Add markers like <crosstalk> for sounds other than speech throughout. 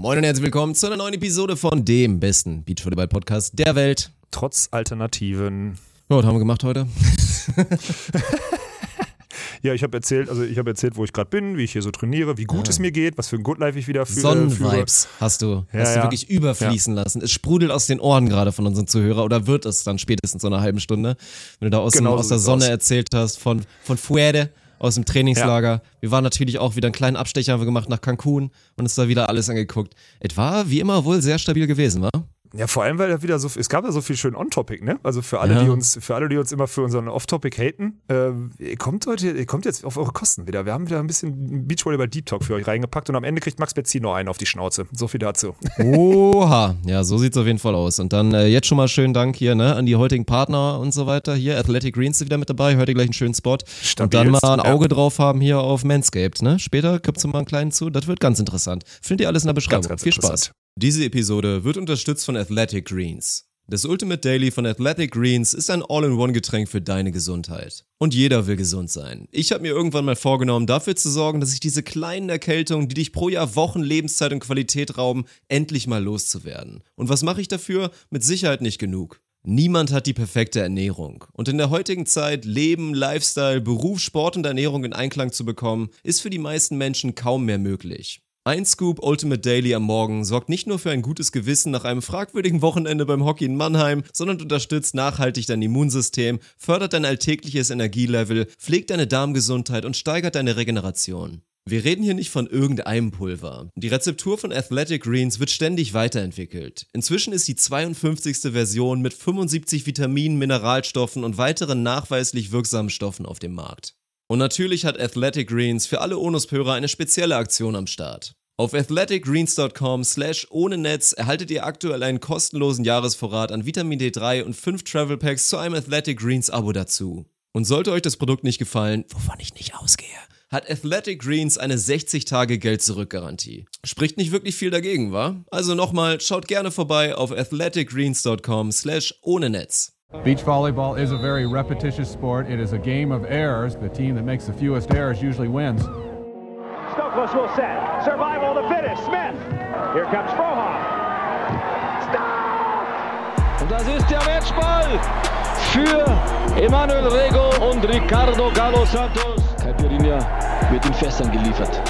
Moin und herzlich willkommen zu einer neuen Episode von dem besten Beachvolleyball-Podcast der Welt. Trotz Alternativen. Ja, was haben wir gemacht heute? <laughs> Ja, ich habe erzählt, also ich habe erzählt, wo ich gerade bin, wie ich hier so trainiere, wie gut Ja. es mir geht, was für ein Good Life ich wieder fühle. Sonnenvibes hast du, Ja, hast du ja. wirklich überfließen lassen. Es sprudelt aus den Ohren gerade von unseren Zuhörern oder wird es dann spätestens so einer halben Stunde, wenn du da aus, dem, Genau so aus der sieht's Sonne aus. erzählt hast, von, von Fuerte, aus dem Trainingslager. Wir waren natürlich auch wieder einen kleinen Abstecher haben wir gemacht nach Cancun und uns da wieder alles angeguckt. Es war wie immer wohl sehr stabil gewesen, wa? Ja, vor allem, weil da wieder so, es gab ja so viel schön On-Topic, ne? Also für alle, Ja. die uns, für alle, die uns immer für unseren Off-Topic haten, äh, ihr kommt heute, ihr kommt jetzt auf eure Kosten wieder. Wir haben wieder ein bisschen Beachvolleyball Deep Talk für euch reingepackt und am Ende kriegt Max Bezzino einen auf die Schnauze. So viel dazu. Oha, ja, so sieht's auf jeden Fall aus. Und dann äh, jetzt schon mal schönen Dank hier ne, an die heutigen Partner und so weiter. Hier, Athletic Greens ist wieder mit dabei, heute gleich einen schönen Spot. und dann mal ein ja. Auge drauf haben hier auf Manscaped. Ne? Später gibt's mal einen kleinen zu, das wird ganz interessant. Findet ihr alles in der Beschreibung. Ganz, ganz Viel Spaß. Diese Episode wird unterstützt von Athletic Greens. Das Ultimate Daily von Athletic Greens ist ein All-in-One-Getränk für deine Gesundheit. Und jeder will gesund sein. Ich habe mir irgendwann mal vorgenommen, dafür zu sorgen, dass ich diese kleinen Erkältungen, die dich pro Jahr Wochen Lebenszeit und Qualität rauben, endlich mal loszuwerden. Und was mache ich dafür? Mit Sicherheit nicht genug. Niemand hat die perfekte Ernährung. Und in der heutigen Zeit Leben, Lifestyle, Beruf, Sport und Ernährung in Einklang zu bekommen, ist für die meisten Menschen kaum mehr möglich. Ein Scoop Ultimate Daily am Morgen sorgt nicht nur für ein gutes Gewissen nach einem fragwürdigen Wochenende beim Hockey in Mannheim, sondern unterstützt nachhaltig dein Immunsystem, fördert dein alltägliches Energielevel, pflegt deine Darmgesundheit und steigert deine Regeneration. Wir reden hier nicht von irgendeinem Pulver. Die Rezeptur von Athletic Greens wird ständig weiterentwickelt. Inzwischen ist die 52. Version mit 75 Vitaminen, Mineralstoffen und weiteren nachweislich wirksamen Stoffen auf dem Markt. Und natürlich hat Athletic Greens für alle Onuspörer eine spezielle Aktion am Start. Auf athleticgreens.com slash ohne Netz erhaltet ihr aktuell einen kostenlosen Jahresvorrat an Vitamin D3 und 5 Travel Packs zu einem Athletic Greens Abo dazu. Und sollte euch das Produkt nicht gefallen, wovon ich nicht ausgehe, hat Athletic Greens eine 60-Tage-Geld-Zurück-Garantie. Spricht nicht wirklich viel dagegen, wa? Also nochmal, schaut gerne vorbei auf athleticgreens.com slash ohne Netz. Beach volleyball is a very repetitious sport. It is a game of errors. The team that makes the fewest errors usually wins. Stokos will set. Survival to finish. Smith. Here comes Frohoff. Stop! Und das ist der Matchball für Emanuel Rego und Ricardo Galo Santos. Caipirinha wird in Fässern geliefert.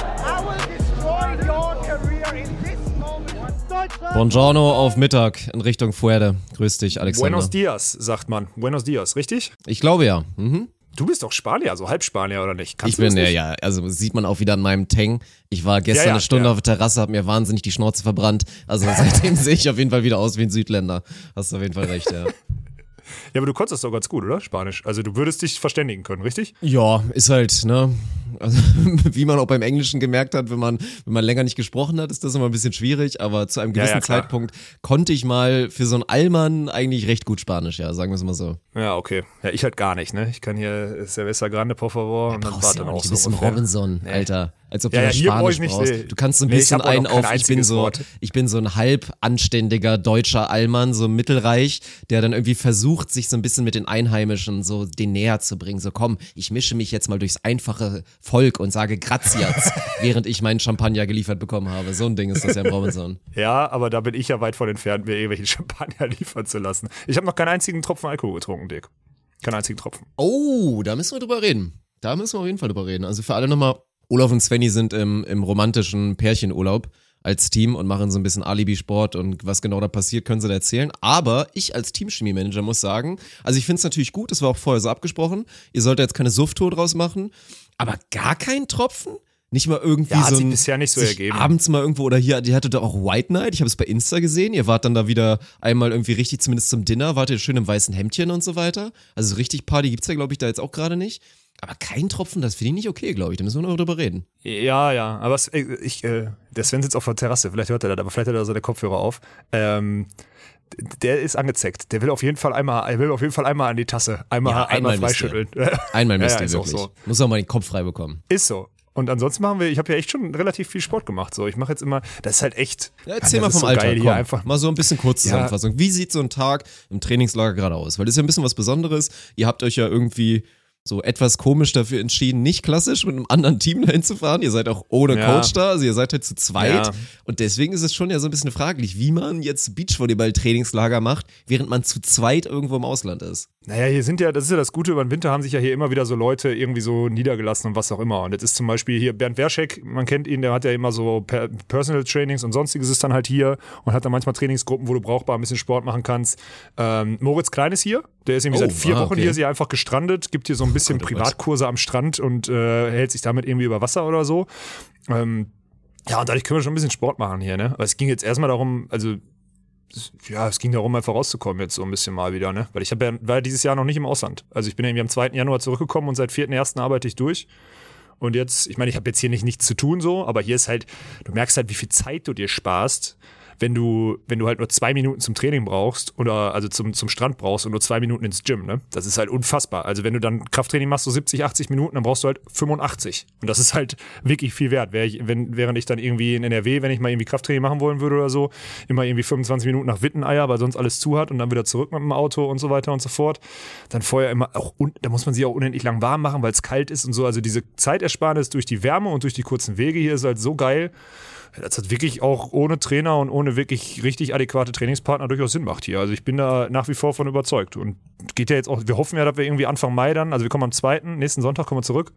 Buongiorno auf Mittag in Richtung Fuerte. Grüß dich, Alexander. Buenos Dias, sagt man. Buenos Dias, richtig? Ich glaube ja. Mhm. Du bist doch Spanier, so halb Spanier oder nicht? Kannst Ich bin, ja, nicht? ja, also sieht man auch wieder an meinem Tang. Ich war gestern Ja, ja, eine Stunde ja. auf der Terrasse, hab mir wahnsinnig die Schnauze verbrannt. Also <laughs> seitdem sehe ich auf jeden Fall wieder aus wie ein Südländer. Hast du auf jeden Fall recht, ja. <laughs> Ja, aber du konntest das doch ganz gut, oder? Spanisch. Also du würdest dich verständigen können, richtig? Ja, ist halt, ne? Also, <laughs> wie man auch beim Englischen gemerkt hat, wenn man, wenn man länger nicht gesprochen hat, ist das immer ein bisschen schwierig, aber zu einem Ja, gewissen ja, klar. Zeitpunkt konnte ich mal für so einen Allmann eigentlich recht gut Spanisch, ja, sagen wir es mal so. Ja, okay. Ja, ich halt gar nicht, ne? Ich kann hier Cerveza Grande, por favor, und dann war du dann auch auch nicht, du so. bist ein. Robinson, Alter. Als ob Ja, du ja, Spanisch brauchst. nee. Du kannst so ein Nee, bisschen einen auf, ich bin so, Wort. ich bin so ein halb anständiger deutscher Allmann, so mittelreich, der dann irgendwie versucht, sich so ein bisschen mit den Einheimischen so den näher zu bringen. So komm, ich mische mich jetzt mal durchs einfache Volk und sage Grazias, <laughs> während ich meinen Champagner geliefert bekommen habe. So ein Ding ist das ja im Robinson. <laughs> Ja, aber da bin ich ja weit von entfernt, mir irgendwelchen <laughs> Champagner liefern zu lassen. Ich habe noch keinen einzigen Tropfen Alkohol getrunken, Dick. Keinen einzigen Tropfen. Oh, da müssen wir drüber reden. Da müssen wir auf jeden Fall drüber reden. Also für alle nochmal, Olaf und Svenny sind im, im romantischen Pärchenurlaub als Team und machen so ein bisschen Alibi-Sport und was genau da passiert, können sie da erzählen. Aber ich als Teamchemie-Manager muss sagen, also ich finde es natürlich gut, das war auch vorher so abgesprochen, ihr solltet jetzt keine Sufttour draus machen, aber gar keinen Tropfen? Nicht mal irgendwie Ja, hat so sich ein, bisher nicht so sich ergeben. abends mal irgendwo oder hier, die hattet da auch White Night, ich habe es bei Insta gesehen, ihr wart dann da wieder einmal irgendwie richtig, zumindest zum Dinner, wart ihr schön im weißen Hemdchen und so weiter. Also so richtig Party gibt's ja, glaube ich, da jetzt auch gerade nicht. Aber kein Tropfen, das finde ich nicht okay, glaube ich. Da müssen wir noch drüber reden. Ja, ja, aber es, äh, ich, äh, der Sven sitzt auf der Terrasse, vielleicht hört er das, aber vielleicht hat er seine Kopfhörer auf. Ähm, der ist angezeckt. Der will auf jeden Fall einmal, er will auf jeden Fall einmal an die Tasse, einmal, Ja, einmal, einmal freischütteln. <laughs> Einmal Ja, müsst ja, ihr ist auch wirklich. so. Muss auch mal den Kopf frei bekommen. Ist so. Und ansonsten machen wir, ich habe ja echt schon relativ viel Sport gemacht. So, ich mache jetzt immer, das ist halt echt. Ja, erzähl das mal vom so Alltag. Komm, hier einfach. mal so ein bisschen Kurzzusammenfassung. Wie sieht so ein Tag im Trainingslager gerade aus? Weil das ist ja ein bisschen was Besonderes. Ihr habt euch ja irgendwie so etwas komisch dafür entschieden, nicht klassisch mit einem anderen Team <laughs> dahin zu fahren. Ihr seid auch ohne Ja. Coach da, also ihr seid halt zu zweit. Ja. Und deswegen ist es schon ja so ein bisschen fraglich, wie man jetzt Beachvolleyball-Trainingslager macht, während man zu zweit irgendwo im Ausland ist. Naja, hier sind ja, das ist ja das Gute, über den Winter haben sich ja hier immer wieder so Leute irgendwie so niedergelassen und was auch immer. Und jetzt ist zum Beispiel hier Bernd Werschek, man kennt ihn, der hat ja immer so per Personal Trainings und sonstiges ist dann halt hier und hat dann manchmal Trainingsgruppen, wo du brauchbar ein bisschen Sport machen kannst. Ähm, Moritz Klein ist hier, der ist irgendwie Oh, seit vier ah, Wochen okay. hier, ist hier einfach gestrandet, gibt hier so ein bisschen oh. Privatkurse am Strand und äh, hält sich damit irgendwie über Wasser oder so. Ähm, ja, und dadurch können wir schon ein bisschen Sport machen hier, ne? Aber es ging jetzt erstmal darum, also ja, es ging darum, einfach rauszukommen jetzt so ein bisschen mal wieder, ne? Weil ich hab ja, war dieses Jahr noch nicht im Ausland. Also ich bin irgendwie am 2. Januar zurückgekommen und seit 4.1. arbeite ich durch. Und jetzt, ich meine, ich habe jetzt hier nicht nichts zu tun so, aber hier ist halt, du merkst halt, wie viel Zeit du dir sparst, wenn du, wenn du halt nur zwei Minuten zum Training brauchst oder also zum, zum Strand brauchst und nur zwei Minuten ins Gym, ne? Das ist halt unfassbar. Also wenn du dann Krafttraining machst, so 70, 80 Minuten, dann brauchst du halt 85. Und das ist halt wirklich viel wert. Wär ich, wenn, während ich dann irgendwie in NRW, wenn ich mal irgendwie Krafttraining machen wollen würde oder so, immer irgendwie 25 Minuten nach Witteneier, weil sonst alles zu hat und dann wieder zurück mit dem Auto und so weiter und so fort. Dann vorher immer auch, da muss man sich auch unendlich lang warm machen, weil es kalt ist und so. Also diese Zeitersparnis durch die Wärme und durch die kurzen Wege hier ist halt so geil. Das hat wirklich auch ohne Trainer und ohne wirklich richtig adäquate Trainingspartner durchaus Sinn macht hier. Also ich bin da nach wie vor von überzeugt. Und geht ja jetzt auch, wir hoffen ja, dass wir irgendwie Anfang Mai dann, also wir kommen am 2., nächsten Sonntag kommen wir zurück.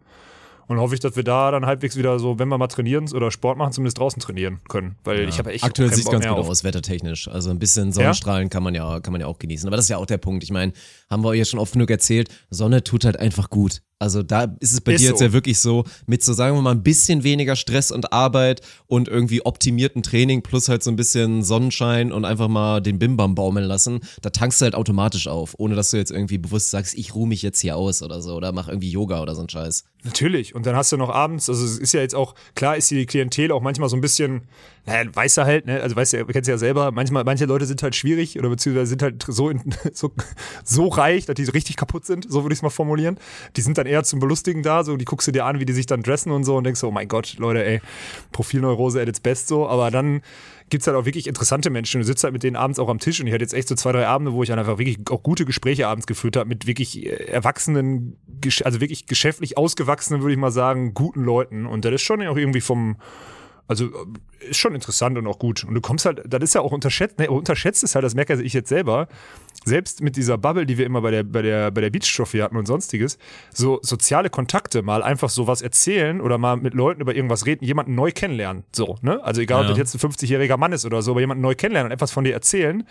Und hoffe ich, dass wir da dann halbwegs wieder so, wenn wir mal trainieren oder Sport machen, zumindest draußen trainieren können. Weil ich habe echt Aktuell sieht es ganz gut aus, wettertechnisch. Also ein bisschen Sonnenstrahlen kann man ja, kann man ja auch genießen. Aber das ist ja auch der Punkt. Ich meine, haben wir euch ja schon oft genug erzählt, Sonne tut halt einfach gut. Also da ist es bei Ist dir jetzt so. ja wirklich so, mit so sagen wir mal ein bisschen weniger Stress und Arbeit und irgendwie optimierten Training plus halt so ein bisschen Sonnenschein und einfach mal den Bimbam baumeln lassen, da tankst du halt automatisch auf, ohne dass du jetzt irgendwie bewusst sagst, ich ruhe mich jetzt hier aus oder so oder mach irgendwie Yoga oder so ein Scheiß. Natürlich. Und dann hast du noch abends, also es ist ja jetzt auch, klar ist die Klientel auch manchmal so ein bisschen, naja, weißt du halt, ne? Also weißt du, kennst du ja selber, manchmal, manche Leute sind halt schwierig oder beziehungsweise sind halt so, in, <laughs> so, so reich, dass die richtig kaputt sind, so würde ich es mal formulieren. Die sind dann eher zum Belustigen da, so die guckst du dir an, wie die sich dann dressen und so und denkst so, oh mein Gott, Leute, ey, Profilneurose at its best so, aber dann gibt's halt auch wirklich interessante Menschen. Du sitzt halt mit denen abends auch am Tisch und ich hatte jetzt echt so zwei, drei Abende, wo ich dann einfach wirklich auch gute Gespräche abends geführt habe mit wirklich äh, erwachsenen, also wirklich geschäftlich ausgewachsenen, würde ich mal sagen, guten Leuten. Und das ist schon auch irgendwie vom, also ist schon interessant und auch gut. Und du kommst halt, das ist ja auch unterschätzt, ne, unterschätzt ist halt, das merke ich jetzt selber, selbst mit dieser Bubble, die wir immer bei der, bei der, bei der Beach Trophy hatten und sonstiges, so soziale Kontakte, mal einfach sowas erzählen oder mal mit Leuten über irgendwas reden, jemanden neu kennenlernen. So, ne? Also egal, ob Ja. das jetzt ein 50-jähriger Mann ist oder so, aber jemanden neu kennenlernen und etwas von dir erzählen,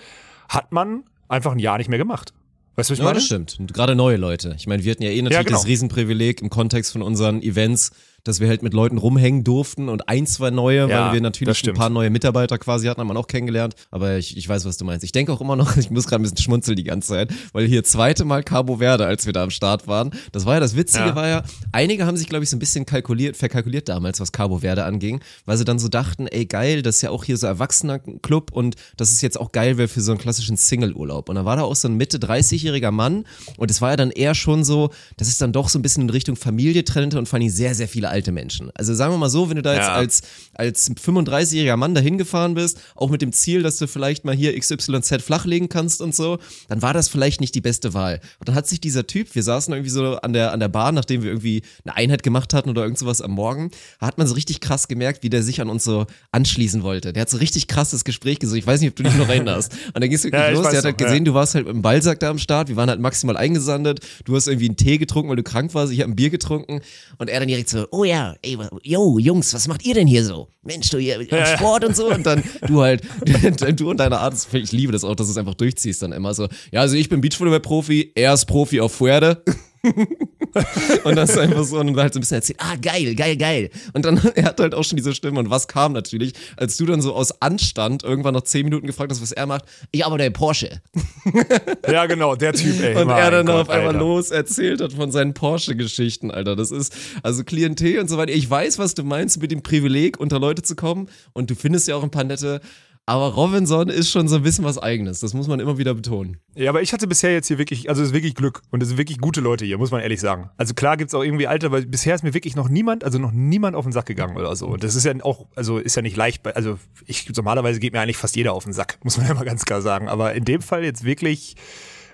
hat man einfach ein Jahr nicht mehr gemacht. Weißt du, was ich Ja, meine? das stimmt. Und gerade neue Leute. Ich meine, wir hatten ja eh natürlich genau. das Riesenprivileg im Kontext von unseren Events, dass wir halt mit Leuten rumhängen durften und ein, zwei neue, Ja, weil wir das natürlich ein paar neue Mitarbeiter quasi hatten, haben wir auch kennengelernt. Aber ich, ich weiß, was du meinst. Ich denke auch immer noch, <laughs> ich muss gerade ein bisschen schmunzeln die ganze Zeit, weil hier zweite Mal Cabo Verde, als wir da am Start waren. Das war ja das Witzige, Ja. war ja, einige haben sich, glaube ich, so ein bisschen kalkuliert, verkalkuliert damals, was Cabo Verde anging, weil sie dann so dachten, ey geil, das ist ja auch hier so erwachsener Club und das ist jetzt auch geil wäre für so einen klassischen Single-Urlaub. Und dann war da auch so ein Mitte 30-jähriger Mann und es war ja dann eher schon so, dass es dann doch so ein bisschen in Richtung Familie trennte und vor allem sehr, sehr viele alte Menschen. Also sagen wir mal so, wenn du da jetzt Ja. als, als 35-jähriger Mann dahin gefahren bist, auch mit dem Ziel, dass du vielleicht mal hier XYZ flachlegen kannst und so, dann war das vielleicht nicht die beste Wahl. Und dann hat sich dieser Typ, wir saßen irgendwie so an der, an der Bar, nachdem wir irgendwie eine Einheit gemacht hatten oder irgend sowas am Morgen, hat man so richtig krass gemerkt, wie der sich an uns so anschließen wollte. Der hat so richtig krasses Gespräch gesucht. Ich weiß nicht, ob du dich noch erinnerst. Und dann ging es <laughs> wirklich Ja, los. Der hat halt noch, gesehen, ja. du warst halt mit dem Ballsack da am Start. Wir waren halt maximal eingesandet. Du hast irgendwie einen Tee getrunken, weil du krank warst. Ich habe ein Bier getrunken. Und er dann direkt so, oh ja, ey, yo, Jungs, was macht ihr denn hier so? Mensch, du hier Sport und so. Und dann du halt, <laughs> du und deine Art, ich liebe das auch, dass du es einfach durchziehst dann immer so. Ja, also ich bin Beachvolleyball-Profi, er ist Profi auf Fuerde. <laughs> und das ist einfach so, und dann halt so ein bisschen erzählt, ah, geil, geil, geil. Und dann, <laughs> er hat halt auch schon diese Stimme. Und was kam natürlich, als du dann so aus Anstand irgendwann noch zehn Minuten gefragt hast, was er macht? Ich arbeite im Porsche. <laughs> Ja, genau, der Typ, ey. Und er dann Gott, auf einmal Alter. los erzählt hat von seinen Porsche-Geschichten, Alter. Das ist also Klientel und so weiter. Ich weiß, was du meinst mit dem Privileg, unter Leute zu kommen. Und du findest ja auch ein paar nette. Aber Robinson ist schon so ein bisschen was Eigenes. Das muss man immer wieder betonen. Ja, aber ich hatte bisher jetzt hier wirklich, also es ist wirklich Glück und es sind wirklich gute Leute hier, muss man ehrlich sagen. Also klar gibt's auch irgendwie Alte, weil bisher ist mir wirklich noch niemand, also noch niemand auf den Sack gegangen oder so. Und das ist ja auch, also ist ja nicht leicht, also ich normalerweise geht mir eigentlich fast jeder auf den Sack, muss man <laughs> ja mal ganz klar sagen. Aber in dem Fall jetzt wirklich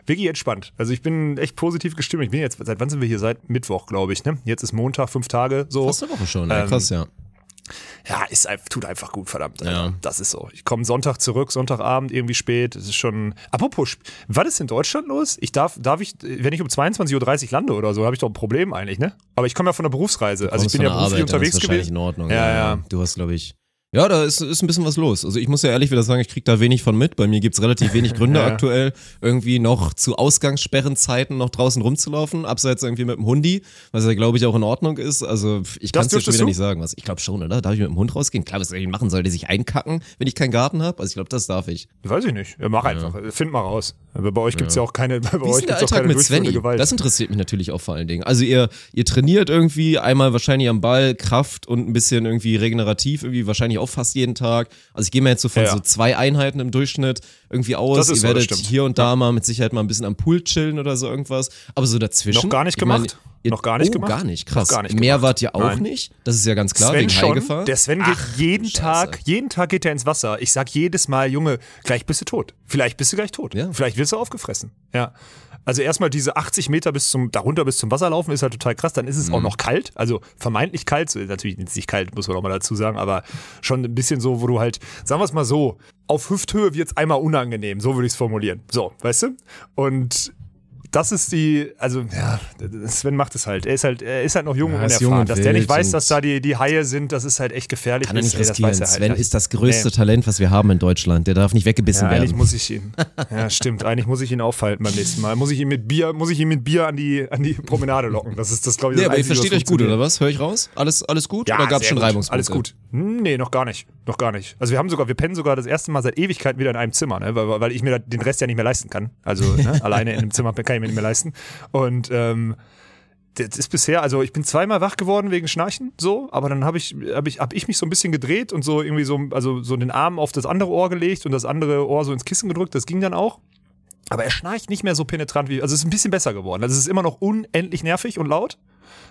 wirklich entspannt. Also ich bin echt positiv gestimmt. Ich bin jetzt, seit wann sind wir hier? Seit Mittwoch, glaube ich. Ne? Jetzt ist Montag, fünf Tage so. Fast eine Woche schon, ja, Ähm, krass, ja. Ja, ist, tut einfach gut, verdammt. Ja. Das ist so. Ich komme Sonntag zurück, Sonntagabend irgendwie spät. Es ist schon. Apropos, was ist in Deutschland los? Ich darf, darf ich, wenn ich um 22.30 Uhr lande oder so, habe ich doch ein Problem eigentlich, ne? Aber ich komme ja von der Berufsreise. Also ich bin ja beruflich Arbeit, unterwegs ist wahrscheinlich gewesen. in Ordnung. Ja, ja. Du hast, glaube ich. Ja, da ist, ist ein bisschen was los. Also ich muss ja ehrlich wieder sagen, ich krieg da wenig von mit. Bei mir gibt's relativ wenig Gründe <laughs> Ja. aktuell, irgendwie noch zu Ausgangssperrenzeiten noch draußen rumzulaufen, abseits irgendwie mit dem Hundi, was ja, glaube ich, auch in Ordnung ist. Also ich kann es dir schon wieder du? nicht sagen. Was. Ich glaube schon, oder? Darf ich mit dem Hund rausgehen? Klar, was soll ich machen? Soll der sich einkacken, wenn ich keinen Garten habe? Also ich glaube, das darf ich. Weiß ich nicht. Ja, mach einfach. Find mal raus. Aber bei euch gibt's ja. auch keine, <laughs> bei Wie euch gibt's auch Alltag keine mit Svenny? Gewalt. Das interessiert mich natürlich auch vor allen Dingen. Also ihr, ihr trainiert irgendwie einmal wahrscheinlich am Ball, Kraft und ein bisschen irgendwie regenerativ, irgendwie wahrscheinlich auch fast jeden Tag. Also ich gehe mir jetzt so von Ja. so zwei Einheiten im Durchschnitt irgendwie aus. Ihr so, werdet hier und da mal mit Sicherheit mal ein bisschen am Pool chillen oder so irgendwas. Aber so dazwischen. Noch gar nicht ich meine, gemacht? ihr- Noch gar nicht oh, gemacht? gar nicht, krass. Gar nicht Mehr gemacht. wart ihr auch Nein. nicht. Das ist ja ganz klar, Sven wegen schon. Haigefahr. Der Sven geht jeden Scheiße. Tag, jeden Tag geht er ins Wasser. Ich sag jedes Mal, Junge, gleich bist du tot. Vielleicht bist du gleich tot. Ja. Vielleicht wirst du aufgefressen. Ja. Also erstmal diese 80 Meter bis zum, darunter bis zum Wasser laufen ist halt total krass. Dann ist es Mhm. auch noch kalt. Also vermeintlich kalt. Natürlich ist es nicht kalt, muss man auch mal dazu sagen, aber schon ein bisschen so, wo du halt, sagen wir es mal so, auf Hüfthöhe wird's einmal unangenehm. So würde ich es formulieren. So, weißt du? Und das ist die, also ja, Sven macht es halt. Er ist halt, er ist halt noch jung Ja, und unerfahren. Dass der nicht weiß, dass da die, die Haie sind, das ist halt echt gefährlich. Kann er nicht ey, das riskieren. weiß er halt Sven ist das größte Nee. Talent, was wir haben in Deutschland. Der darf nicht weggebissen Ja, eigentlich werden. muss ich ihn. Ja, stimmt. Eigentlich muss ich ihn aufhalten beim nächsten Mal. Muss ich ihn mit Bier, muss ich ihn mit Bier an die, an die Promenade locken. Das ist das, glaube ich, Nee, das aber ihr versteht euch gut, oder was? Hör ich raus? Alles, alles gut? Ja, oder gab es schon. Reibungspunkte? Alles gut. Hm, Nee, noch gar nicht. Noch gar nicht. Also wir haben sogar, wir pennen sogar das erste Mal seit Ewigkeiten wieder in einem Zimmer, ne? weil, weil ich mir den Rest ja nicht mehr leisten kann. Also ne? <laughs> alleine in einem Zimmer kann ich mir nicht mehr leisten. Und ähm, das ist bisher, also ich bin zweimal wach geworden wegen Schnarchen, so, aber dann habe ich, habe ich, hab ich mich so ein bisschen gedreht und so irgendwie so, also so den Arm auf das andere Ohr gelegt und das andere Ohr so ins Kissen gedrückt. Das ging dann auch. Aber er schnarcht nicht mehr so penetrant wie, also es ist ein bisschen besser geworden. Also es ist immer noch unendlich nervig und laut,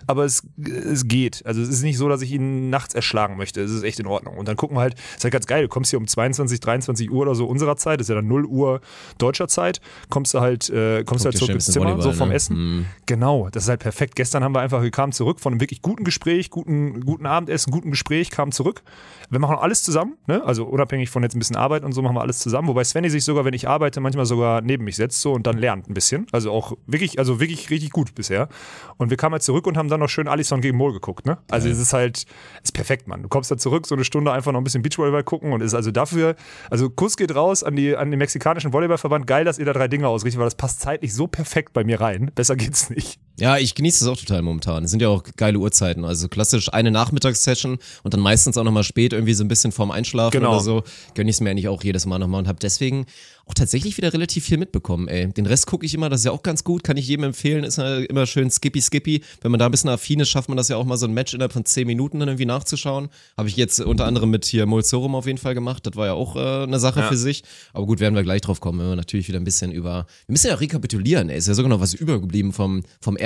aber es, es geht. Also es ist nicht so, dass ich ihn nachts erschlagen möchte. Es ist echt in Ordnung. Und dann gucken wir halt, ist halt ganz geil, du kommst hier um 22, 23 Uhr oder so unserer Zeit, das ist ja dann 0 Uhr deutscher Zeit, kommst du halt, äh, kommst du halt zurück ins Zimmer, Volleyball, so vom ne? Essen. Mhm. Genau, das ist halt perfekt. Gestern haben wir einfach, wir kamen zurück von einem wirklich guten Gespräch, guten, guten Abendessen, guten Gespräch, kamen zurück. Wir machen alles zusammen, ne? also unabhängig von jetzt ein bisschen Arbeit und so machen wir alles zusammen. Wobei Svenny sich sogar, wenn ich arbeite, manchmal sogar neben mich setzt so und dann lernt ein bisschen. Also auch wirklich, also wirklich richtig gut bisher. Und wir kamen halt zurück und haben dann noch schön Alisson gegen Mohl geguckt. Ne? Also es ist halt, ist perfekt, Mann. Du kommst da zurück, so eine Stunde einfach noch ein bisschen Beachvolleyball gucken und ist also dafür, also Kuss geht raus an, die, an den mexikanischen Volleyballverband. Geil, dass ihr da drei Dinge ausrichtet, weil das passt zeitlich so perfekt bei mir rein. Besser geht's nicht. Ja, ich genieße das auch total momentan. Es sind ja auch geile Uhrzeiten. Also klassisch eine Nachmittagssession und dann meistens auch nochmal spät irgendwie so ein bisschen vorm Einschlafen Genau. oder so. Gönn ich es mir eigentlich auch jedes Mal nochmal und habe deswegen auch tatsächlich wieder relativ viel mitbekommen, ey. Den Rest gucke ich immer, das ist ja auch ganz gut, kann ich jedem empfehlen, ist ja immer schön skippy skippy. Wenn man da ein bisschen affin ist, schafft man das ja auch mal so ein Match innerhalb von 10 Minuten dann irgendwie nachzuschauen. Habe ich jetzt unter anderem mit hier Molzorum auf jeden Fall gemacht. Das war ja auch äh, eine Sache Ja. für sich. Aber gut, werden wir gleich drauf kommen, wenn wir natürlich wieder ein bisschen über, wir müssen ja rekapitulieren, ey. Ist ja sogar noch was übergeblieben vom, vom ersten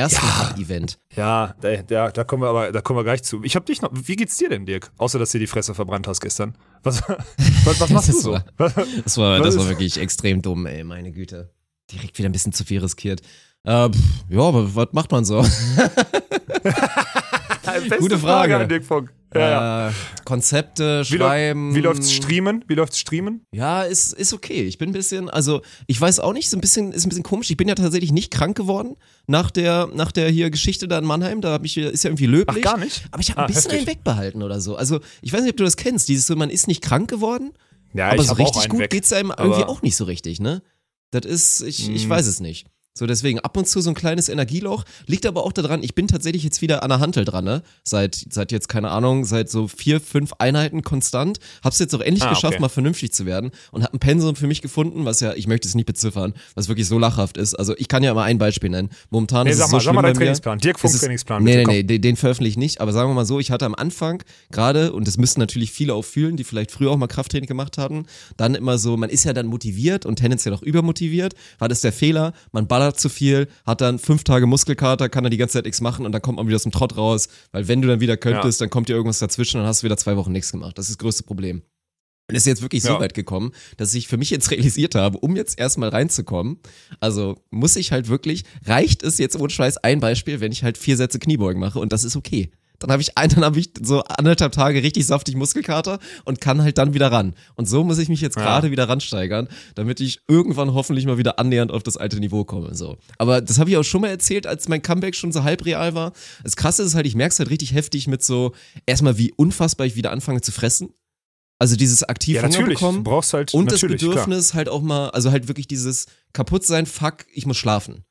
Event. Ja, da, da, da kommen wir aber, da kommen wir gleich zu. Ich hab dich noch, wie geht's dir denn, Dirk? Außer, dass du die Fresse verbrannt hast gestern. Was, <laughs> was, was machst du so? war- Das war, Was das war wirklich extrem dumm, ey, meine Güte. Direkt wieder ein bisschen zu viel riskiert. Äh, pff, ja, aber was macht man so? <laughs> Beste Gute Frage. an Dirk Funk. Ja, ja. Äh, Konzepte, Wie, schreiben. wie läuft's streamen? Wie läuft's streamen? Ja, ist, ist okay. Ich bin ein bisschen, also ich weiß auch nicht, so ein bisschen, ist ein bisschen komisch. Ich bin ja tatsächlich nicht krank geworden nach der, nach der hier Geschichte da in Mannheim. Da hab ich, ist ja irgendwie löblich. Ach, gar nicht? Aber ich habe Ah, ein bisschen heftig. einen wegbehalten oder so. Also ich weiß nicht, ob du das kennst. Dieses so, man ist nicht krank geworden, Ja, aber so richtig gut weg. geht's einem Aber- irgendwie auch nicht so richtig, ne? Das ist, ich, ich Mm. weiß es nicht. So, deswegen ab und zu so ein kleines Energieloch. Liegt aber auch daran, ich bin tatsächlich jetzt wieder an der Hantel dran, ne? Seit, seit jetzt, keine Ahnung, seit so vier, fünf Einheiten konstant. Hab's jetzt auch endlich Ah, geschafft, okay. mal vernünftig zu werden und hab ein Pensum für mich gefunden, was ja, ich möchte es nicht beziffern, was wirklich so lachhaft ist. Also ich kann ja mal ein Beispiel nennen. Momentan Nee, ist sag es mal, so sag mal schlimm deinen bei mir. Trainingsplan. Dirk Funk ist- Trainingsplan, Nee, bitte, nee, komm. nee, den, veröffentliche ich nicht, aber sagen wir mal so, ich hatte am Anfang gerade, und das müssten natürlich viele auch fühlen, die vielleicht früher auch mal Krafttraining gemacht hatten, dann immer so, man ist ja dann motiviert und tendenziell auch übermotiviert. War das der Fehler? Man ballert zu viel, hat dann fünf Tage Muskelkater, kann dann die ganze Zeit nichts machen und dann kommt man wieder aus dem Trott raus, weil wenn du dann wieder könntest, dann kommt dir irgendwas dazwischen und dann hast du wieder zwei Wochen nichts gemacht. Das ist das größte Problem. Und ist jetzt wirklich so Ja. weit gekommen, dass ich für mich jetzt <laughs> realisiert habe, um jetzt erstmal reinzukommen, also muss ich halt wirklich, reicht es jetzt ohne Scheiß ein Beispiel, wenn ich halt vier Sätze Kniebeugen mache und das ist okay. Dann habe ich ein, dann habe ich so anderthalb Tage richtig saftig Muskelkater und kann halt dann wieder ran. Und so muss ich mich jetzt gerade wieder ransteigern, damit ich irgendwann hoffentlich mal wieder annähernd auf das alte Niveau komme. So. Aber das habe ich auch schon mal erzählt, als mein Comeback schon so halb real war. Das krasse ist halt, ich merke es halt richtig heftig mit so, erstmal wie unfassbar ich wieder anfange zu fressen. Also dieses aktiv Ja, Hunger natürlich. Bekommen halt und das natürlich, klar. Bedürfnis halt auch mal, also halt wirklich dieses kaputt sein, fuck, ich muss schlafen.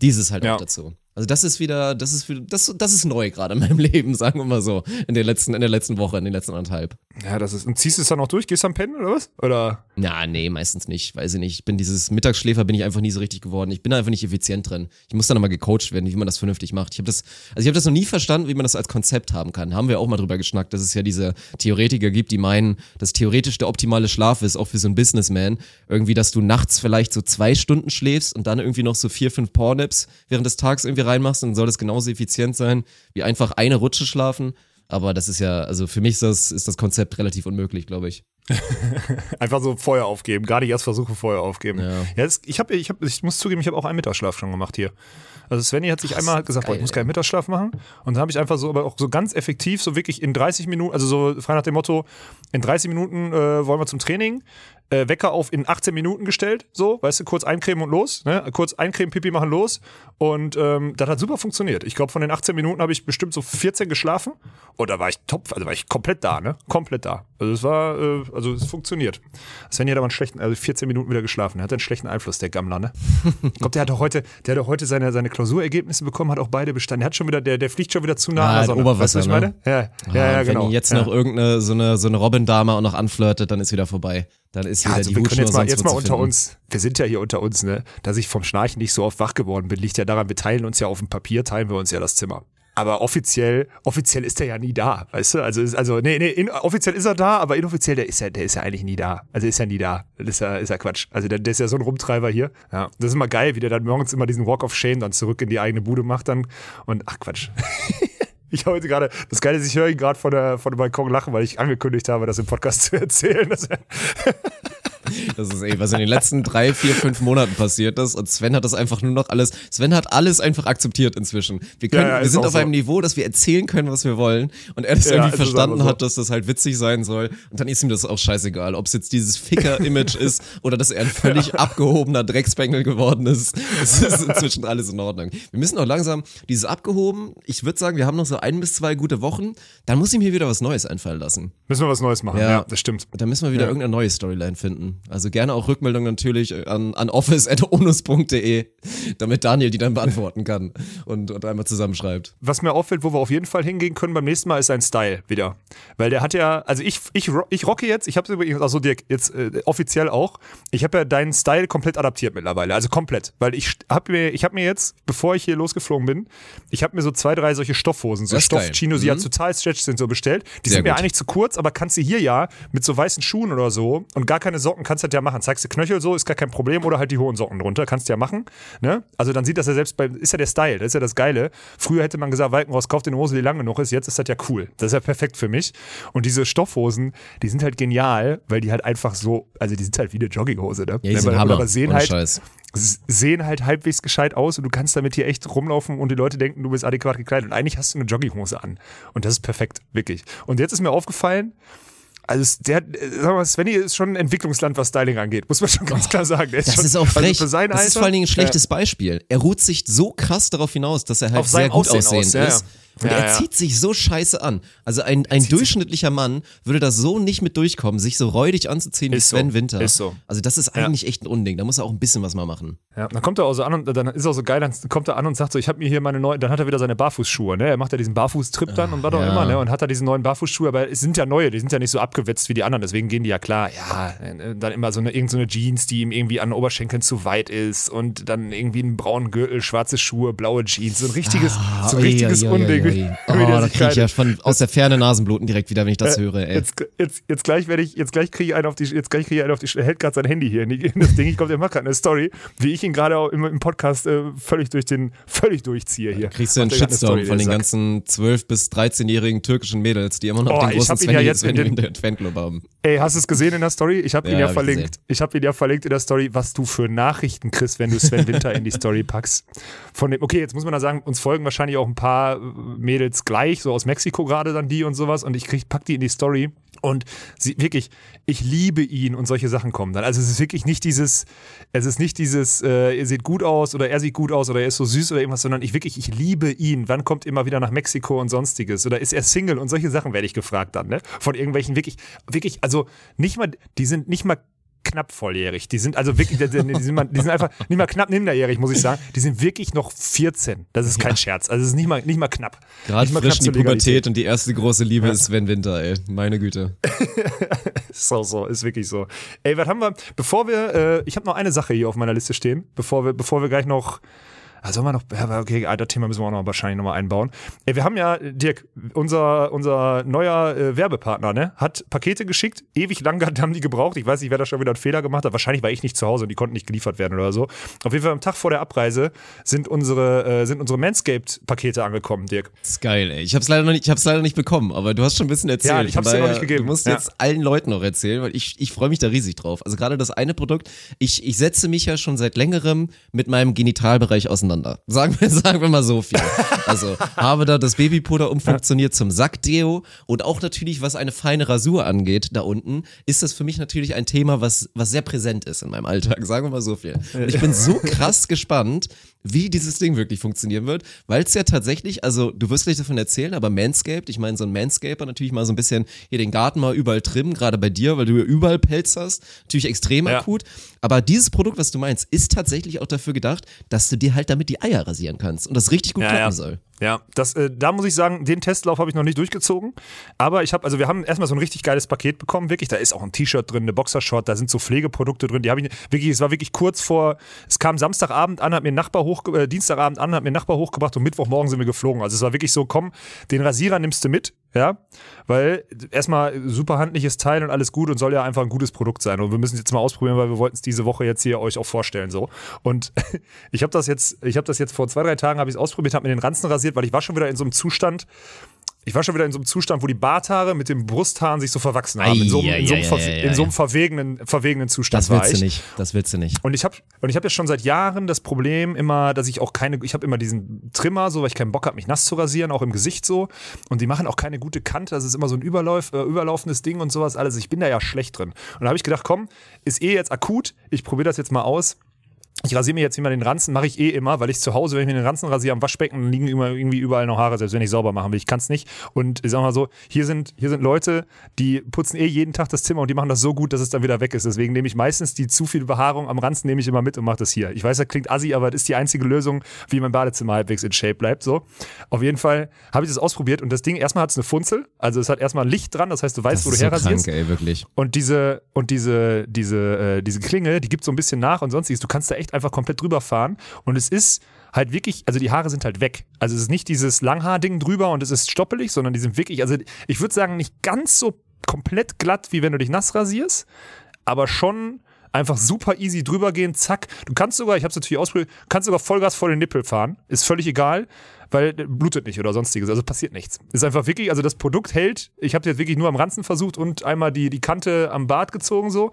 Dieses halt Ja. auch dazu. Also das ist wieder, das ist wieder, das, das ist neu gerade in meinem <laughs> Leben, sagen wir mal so, in der letzten, in der letzten Woche, in den letzten anderthalb. Ja, das ist. Und ziehst du es dann noch durch? Gehst du am Pennen oder was? Oder? Na, nee, meistens nicht. Weiß ich nicht. Ich bin dieses Mittagsschläfer bin ich einfach nie so richtig geworden. Ich bin einfach nicht effizient drin. Ich muss dann nochmal gecoacht werden, wie man das vernünftig macht. Ich habe das, also ich habe das noch nie verstanden, wie man das als Konzept haben kann. Haben wir auch mal drüber geschnackt, dass es ja diese Theoretiker gibt, die meinen, dass theoretisch der optimale Schlaf ist, auch für so einen Businessman. Irgendwie, dass du nachts vielleicht so zwei Stunden schläfst und dann irgendwie noch so vier, fünf Powernapps während des Tages irgendwie reinmachst dann soll das genauso effizient sein, wie einfach eine Rutsche schlafen. Aber das ist ja, also für mich ist das, ist das Konzept relativ unmöglich, glaube ich. <laughs> Einfach so Feuer aufgeben, gar nicht erst versuchen, Feuer aufgeben. Ja. Ja, das, ich, hab, ich, hab, ich muss zugeben, ich habe auch einen Mittagsschlaf schon gemacht hier. Also Svenny hat sich einmal halt gesagt, boah, ich geil, muss keinen Mittagsschlaf machen. Und dann habe ich einfach so, aber auch so ganz effektiv, so wirklich in 30 Minuten, also so frei nach dem Motto, in 30 Minuten äh, wollen wir zum Training. Äh, Wecker auf in 18 Minuten gestellt, so, weißt du, kurz eincremen und los, ne? kurz eincremen, Pipi machen, los. Und ähm, das hat super funktioniert. Ich glaube, von den 18 Minuten habe ich bestimmt so 14 geschlafen und da war ich top, also war ich komplett da, ne? Komplett da. Also es war, äh, also es funktioniert. Svenny hat aber einen schlechten, also 14 Minuten wieder geschlafen. Er hat einen schlechten Einfluss, der Gammler, ne? Ich glaube, der hat doch heute, der hat heute seine, seine Klausurergebnisse bekommen, hat auch beide bestanden. Der hat schon wieder, der, der fliegt schon wieder zu nah Ah, an der Sonne. Oberwasser, weißt du, was ich ne? meine? Ja, ja, ja, und genau. Wenn jetzt ja. noch irgendeine so eine, so eine Robin-Dame auch noch anflirtet, dann ist wieder vorbei. Dann ist Ja, wieder also die wir können jetzt mal, jetzt mal unter finden. uns, wir sind ja hier unter uns, ne? Dass ich vom Schnarchen nicht so oft wach geworden bin, liegt ja daran, wir teilen uns ja auf dem Papier, teilen wir uns ja das Zimmer. Aber offiziell, offiziell ist er ja nie da, weißt du? Also, also nee, nee, in, offiziell ist er da, aber inoffiziell, der ist ja, der ist ja eigentlich nie da. Also ist ja nie da. Das ist ja, ist ja Quatsch. Also der, der ist ja so ein Rumtreiber hier. Ja, das ist immer geil, wie der dann morgens immer diesen Walk of Shame dann zurück in die eigene Bude macht dann. Und ach Quatsch. <laughs> Ich habe heute gerade, das Geile ist, ich höre ihn gerade von von dem Balkon lachen, weil ich angekündigt habe, das im Podcast zu erzählen. <laughs> Das ist eh, was in den letzten drei, vier, fünf Monaten passiert ist. Und Sven hat das einfach nur noch alles, Sven hat alles einfach akzeptiert inzwischen. Wir, können, Ja, ja, wir sind auf so. einem Niveau, dass wir erzählen können, was wir wollen. Und er das Ja, irgendwie verstanden so. hat, dass das halt witzig sein soll. Und dann ist ihm das auch scheißegal, ob es jetzt dieses Ficker-Image <laughs> ist oder dass er ein völlig abgehobener Drecksbengel geworden ist. Es ist inzwischen alles in Ordnung. Wir müssen auch langsam dieses abgehoben. Ich würde sagen, wir haben noch so ein bis zwei gute Wochen. Dann muss ich mir wieder was Neues einfallen lassen. müssen wir was Neues machen. Ja, das stimmt. Da müssen wir wieder irgendeine neue Storyline finden. Also gerne auch Rückmeldungen natürlich an, an office.onus.de, damit Daniel die dann beantworten kann und, und einmal zusammenschreibt. Was mir auffällt, wo wir auf jeden Fall hingehen können beim nächsten Mal, ist sein Style wieder. Weil der hat ja, also ich, ich, ich rocke jetzt, ich habe übrigens, also Dirk, jetzt äh, offiziell auch, ich habe ja deinen Style komplett adaptiert mittlerweile. Also komplett. Weil ich habe mir, ich habe mir jetzt, bevor ich hier losgeflogen bin, ich habe mir so zwei, drei solche Stoffhosen, so. Stoffchinos, die ja Mhm. total stretch sind, so bestellt. Die Sehr sind mir gut. eigentlich zu kurz, aber kannst du hier ja mit so weißen Schuhen oder so und gar keine Socken kannst du das ja machen. Zeigst du Knöchel so, ist gar kein Problem oder halt die hohen Socken drunter, kannst du ja machen. Ne? Also dann sieht das ja selbst bei, ist ja der Style, das ist ja das Geile. Früher hätte man gesagt, Walkenhaus kauft eine Hose, die lang genug ist, jetzt ist das ja cool. Das ist ja perfekt für mich. Und diese Stoffhosen, die sind halt genial, weil die halt einfach so, also die sind halt wie eine Jogginghose, ne? Ja, die sind aber- aber sehen halt, Scheiß. sehen halt halbwegs gescheit aus und du kannst damit hier echt rumlaufen und die Leute denken, du bist adäquat gekleidet. Und eigentlich hast du eine Jogginghose an. Und das ist perfekt, wirklich. Und jetzt ist mir aufgefallen, also es- der, äh, sagen wir mal, Svenny ist schon ein Entwicklungsland, was Styling angeht, muss man schon ganz klar sagen. Der Das schon, ist auch frech. Also für sein das Alter, ist vor allen Dingen ein schlechtes Beispiel. Er ruht sich so krass darauf hinaus, dass er halt sehr gut Aussehen aussehend aus, ja, ist. ja. Und Ja, er ja. zieht sich so scheiße an. Also ein, ein durchschnittlicher Mann würde das so nicht mit durchkommen, sich so räudig anzuziehen wie Ist so. Sven Winter. Ist so. Also das ist eigentlich echt ein Unding. Da muss er auch ein bisschen was mal machen. Ja, dann kommt er auch so an und dann ist er auch so geil, dann kommt er an und sagt so, ich habe mir hier meine neuen, dann hat er wieder seine Barfußschuhe, ne? Er macht ja diesen Barfußtrip dann und was auch ja. immer, ne? Und hat da diesen neuen Barfußschuhe, aber es sind ja neue, die sind ja nicht so abgewetzt wie die anderen, deswegen gehen die ja klar, ja, äh, dann immer so eine irgendeine Jeans, die ihm irgendwie an den Oberschenkeln zu weit ist und dann irgendwie einen braunen Gürtel, schwarze Schuhe, blaue Jeans, so ein richtiges, so ein richtiges ui, ui, Unding, ui, Ui. <laughs> Oh, da kriege ich ja von, aus der Ferne Nasenbluten direkt wieder, wenn ich das Äh, höre, ey. Jetzt, jetzt, jetzt gleich werde ich, jetzt gleich kriege ich einen auf die, jetzt gleich kriege ich einen auf die, er hält gerade sein Handy hier in, die, in das Ding. Ich glaube, der macht gerade eine Story, wie ich ihn gerade auch im, im Podcast äh, völlig durch den, völlig durchziehe hier. Kriegst du einen Shitstorm Story, von den ganzen 12- bis 13-jährigen türkischen Mädels, die immer noch Oh, den ich großen ihn ja Sven, jetzt in Sven den- Fanclub haben. Ey, hast du es gesehen in der Story? Ich habe ihn Ja, ja hab ich verlinkt. gesehen. Ich habe ihn ja verlinkt in der Story, was du für Nachrichten kriegst, wenn du Sven Winter in die Story packst. Von dem, okay, jetzt muss man da sagen, uns folgen wahrscheinlich auch ein paar äh, Mädels gleich, so aus Mexiko gerade dann die und sowas. Und ich krieg, pack die in die Story. Und sie, wirklich, ich liebe ihn und solche Sachen kommen dann. Also es ist wirklich nicht dieses, es ist nicht dieses, äh, ihr seht gut aus oder er sieht gut aus oder er ist so süß oder irgendwas, sondern ich wirklich, ich liebe ihn. Wann kommt immer wieder nach Mexiko und sonstiges? Oder ist er Single und solche Sachen werde ich gefragt dann, ne? Von irgendwelchen wirklich, wirklich, also nicht mal, die sind nicht mal knapp volljährig. Die sind also wirklich, die sind, die sind, mal, die sind einfach nicht mal knapp minderjährig, muss ich sagen. Die sind wirklich noch 14. Das ist kein Scherz. Also es ist nicht mal, nicht mal knapp. Gerade mal frisch in die. Pubertät und die erste große Liebe ist Sven Winter, ey. Meine Güte. <laughs> Ist auch so, ist wirklich so. Ey, was haben wir? Bevor wir, äh, ich habe noch eine Sache hier auf meiner Liste stehen, bevor wir, bevor wir gleich noch. Also wir noch, ja, okay, das Thema müssen wir auch noch wahrscheinlich nochmal einbauen. Ey, wir haben ja, Dirk, unser, unser neuer äh, Werbepartner, ne, hat Pakete geschickt. Ewig lang haben die gebraucht. Ich weiß nicht, wer da schon wieder einen Fehler gemacht hat. Wahrscheinlich war ich nicht zu Hause und die konnten nicht geliefert werden oder so. Auf jeden Fall am Tag vor der Abreise sind unsere, äh, sind unsere Manscaped-Pakete angekommen, Dirk. Das ist geil, ey. Ich hab's leider noch nicht, ich hab's leider nicht bekommen, aber du hast schon ein bisschen erzählt. Ja, ich hab's dir noch nicht gegeben. Du musst Ja. jetzt allen Leuten noch erzählen, weil ich, ich freue mich da riesig drauf. Also gerade das eine Produkt, ich, ich setze mich ja schon seit längerem mit meinem Genitalbereich auseinander. Sagen wir, <laughs> sagen wir mal so viel. Also habe da das Babypuder umfunktioniert zum Sackdeo und auch natürlich, was eine feine Rasur angeht, da unten, ist das für mich natürlich ein Thema, was, was sehr präsent ist in meinem Alltag. Sagen wir mal so viel. Und ich bin so krass gespannt, wie dieses Ding wirklich funktionieren wird, weil es ja tatsächlich, also du wirst gleich davon erzählen, aber Manscaped, ich meine so ein Manscaper natürlich mal so ein bisschen hier den Garten mal überall trimmen, gerade bei dir, weil du ja überall Pelz hast, natürlich extrem Ja. akut, aber dieses Produkt, was du meinst, ist tatsächlich auch dafür gedacht, dass du dir halt damit die Eier rasieren kannst und das richtig gut Ja, klappen soll. Ja, das, äh, da muss ich sagen, den Testlauf habe ich noch nicht durchgezogen. Aber ich habe, also wir haben erstmal so ein richtig geiles Paket bekommen, wirklich. Da ist auch ein T-Shirt drin, eine Boxershort, da sind so Pflegeprodukte drin. Die habe ich wirklich, es war wirklich kurz vor, es kam Samstagabend an, hat mir Nachbar hoch, äh, Dienstagabend an, hat mir Nachbar hochgebracht und Mittwochmorgen sind wir geflogen. Also es war wirklich so, komm, den Rasierer nimmst du mit, ja, weil erstmal super handliches Teil und alles gut und soll ja einfach ein gutes Produkt sein. Und wir müssen es jetzt mal ausprobieren, weil wir wollten es diese Woche jetzt hier euch auch vorstellen so. Und <laughs> ich habe das jetzt, ich habe das jetzt vor zwei drei Tagen habe ich es ausprobiert, habe mir den Ranzen rasiert, weil ich war schon wieder in so einem Zustand. Ich war schon wieder in so einem Zustand, wo die Barthaare mit den Brusthaaren sich so verwachsen haben. In so, einem- in so, einem, ver- Eieieiei. in so einem verwegenen, verwegenen Zustand Das willst du nicht, das willst du nicht. Und ich habe und ich habe ja schon seit Jahren das Problem immer, dass ich auch keine, ich habe immer diesen Trimmer, so weil ich keinen Bock habe, mich nass zu rasieren, auch im Gesicht so. Und die machen auch keine gute Kante. Das ist immer so ein Überlauf, äh, überlaufendes Ding und sowas alles. Ich bin da ja schlecht drin. Und da habe ich gedacht, komm, ist eh jetzt akut. Ich probiere das jetzt mal aus. Ich rasiere mir jetzt immer den Ranzen, mache ich eh immer, weil ich zu Hause, wenn ich mir den Ranzen rasiere am Waschbecken, liegen immer irgendwie überall noch Haare, selbst wenn ich sauber machen will. Ich kann es nicht. Und ich sag mal so, hier sind, hier sind Leute, die putzen eh jeden Tag das Zimmer und die machen das so gut, dass es dann wieder weg ist. Deswegen nehme ich meistens die zu viel Behaarung am Ranzen, nehme ich immer mit und mache das hier. Ich weiß, das klingt assi, aber das ist die einzige Lösung, wie mein Badezimmer halbwegs in Shape bleibt. So. Auf jeden Fall habe ich das ausprobiert und das Ding, erstmal hat es eine Funzel, also es hat erstmal ein Licht dran, das heißt, du weißt, Das wo du so herrasierst. krank, ey, wirklich. Und diese, und diese, diese, äh, diese Klinge, die gibt so ein bisschen nach und sonstiges. Du kannst da echt einfach komplett drüber fahren. Und es ist halt wirklich, also die Haare sind halt weg. Also es ist nicht dieses Langhaar-Ding drüber und es ist stoppelig, sondern die sind wirklich, also ich würde sagen, nicht ganz so komplett glatt, wie wenn du dich nass rasierst, aber schon einfach super easy drüber gehen, zack. Du kannst sogar, ich habe es natürlich ausprobiert, kannst sogar Vollgas vor den Nippel fahren. Ist völlig egal, weil äh, blutet nicht oder sonstiges. Also passiert nichts. Ist einfach wirklich, also das Produkt hält. Ich habe jetzt wirklich nur am Ranzen versucht und einmal die, die Kante am Bart gezogen so.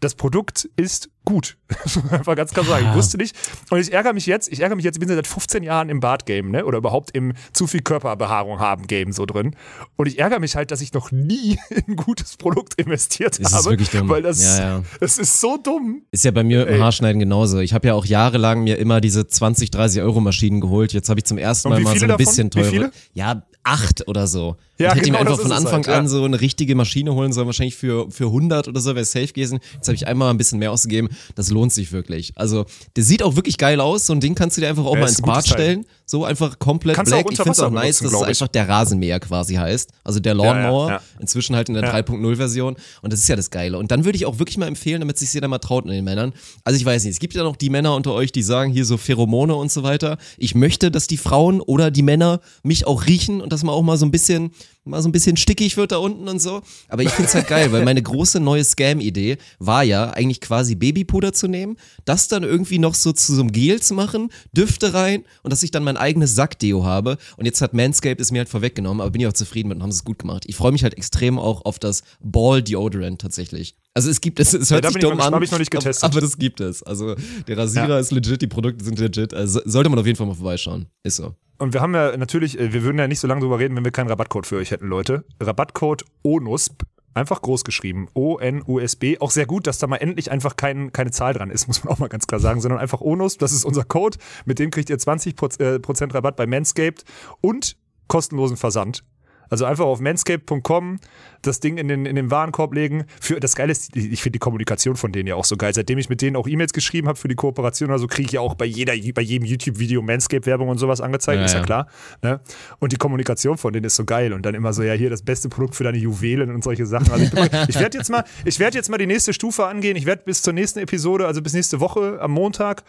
Das Produkt ist gut. <laughs> Das einfach ganz klar sagen. Ich wusste nicht. Und ich ärgere mich jetzt, ich ärgere mich jetzt, ich bin seit 15 Jahren im Bart-Game, ne? Oder überhaupt im zu viel Körperbehaarung haben Game so drin. Und ich ärgere mich halt, dass ich noch nie <laughs> in ein gutes Produkt investiert Es ist habe. wirklich dumm. Weil das, Ja, ja. das ist so dumm. Ist ja bei mir im Ey. Haarschneiden genauso. Ich habe ja auch jahrelang mir immer diese 20, 30 Euro Maschinen geholt. Jetzt habe ich zum ersten Mal mal so ein davon? bisschen Wie teure. viele? Ja, acht oder so. Ja, ich hätte genau, ihm einfach das von ist es Anfang halt, ja. an so eine richtige Maschine holen sollen, wahrscheinlich für, für 100 oder so wäre safe gewesen. Jetzt habe ich einmal ein bisschen mehr ausgegeben. Das lohnt sich wirklich. Also, der sieht auch wirklich geil aus. So ein Ding kannst du dir einfach auch Ja, mal ins Bad stellen. So einfach komplett Kannst black. Ich finde es auch nice, benutzen, dass es einfach der Rasenmäher quasi heißt. Also der Lawnmower. ja. Inzwischen halt in der Ja. 3.0-Version. Und das ist ja das Geile. Und dann würde ich auch wirklich mal empfehlen, damit sich jeder mal traut in den Männern. Also ich weiß nicht, es gibt ja noch die Männer unter euch, die sagen hier so Pheromone und so weiter. Ich möchte, dass die Frauen oder die Männer mich auch riechen und dass man auch mal so ein bisschen, mal so ein bisschen stickig wird da unten und so. Aber ich find's halt geil, weil meine große neue Scam-Idee war ja eigentlich quasi Babypuder zu nehmen, das dann irgendwie noch so zu so einem Gel zu machen, Düfte rein und dass ich dann mein eigenes Sackdeo habe. Und jetzt hat Manscaped es mir halt vorweggenommen, aber bin ich auch zufrieden mit und haben es gut gemacht. Ich freue mich halt extrem auch auf das Ball Deodorant tatsächlich. Also es gibt es, es hört da sich dumm an, hab ich noch nicht getestet. aber das gibt es. Also der Rasierer Ja. ist legit, die Produkte sind legit. Also sollte man auf jeden Fall mal vorbeischauen. Ist so. Und wir haben ja natürlich, äh, wir würden ja nicht so lange drüber reden, wenn wir keinen Rabattcode für euch hätten, Leute. Rabattcode ONUSP, einfach groß geschrieben, O-N-U-S-B. Auch sehr gut, dass da mal endlich einfach kein, keine Zahl dran ist, <laughs> muss man auch mal ganz klar sagen, sondern einfach ONUSP, das ist unser Code, mit dem kriegt ihr 20% Proz- äh, Prozent Rabatt bei Manscaped und kostenlosen Versand. Also einfach auf manscaped.com das Ding in den, in den Warenkorb legen. Für, das Geile ist, ich finde die Kommunikation von denen ja auch so geil. Seitdem ich mit denen auch E-Mails geschrieben habe für die Kooperation, also kriege ich ja auch bei, jeder, bei jedem YouTube-Video Manscaped-Werbung und sowas angezeigt, Ja, ist ja, ja. klar. Ne? Und die Kommunikation von denen ist so geil. Und dann immer so, ja, hier das beste Produkt für deine Juwelen und solche Sachen. Also ich, mal- ich werde jetzt, mal- ich werd jetzt mal die nächste Stufe angehen. Ich werde bis zur nächsten Episode, also bis nächste Woche am Montag,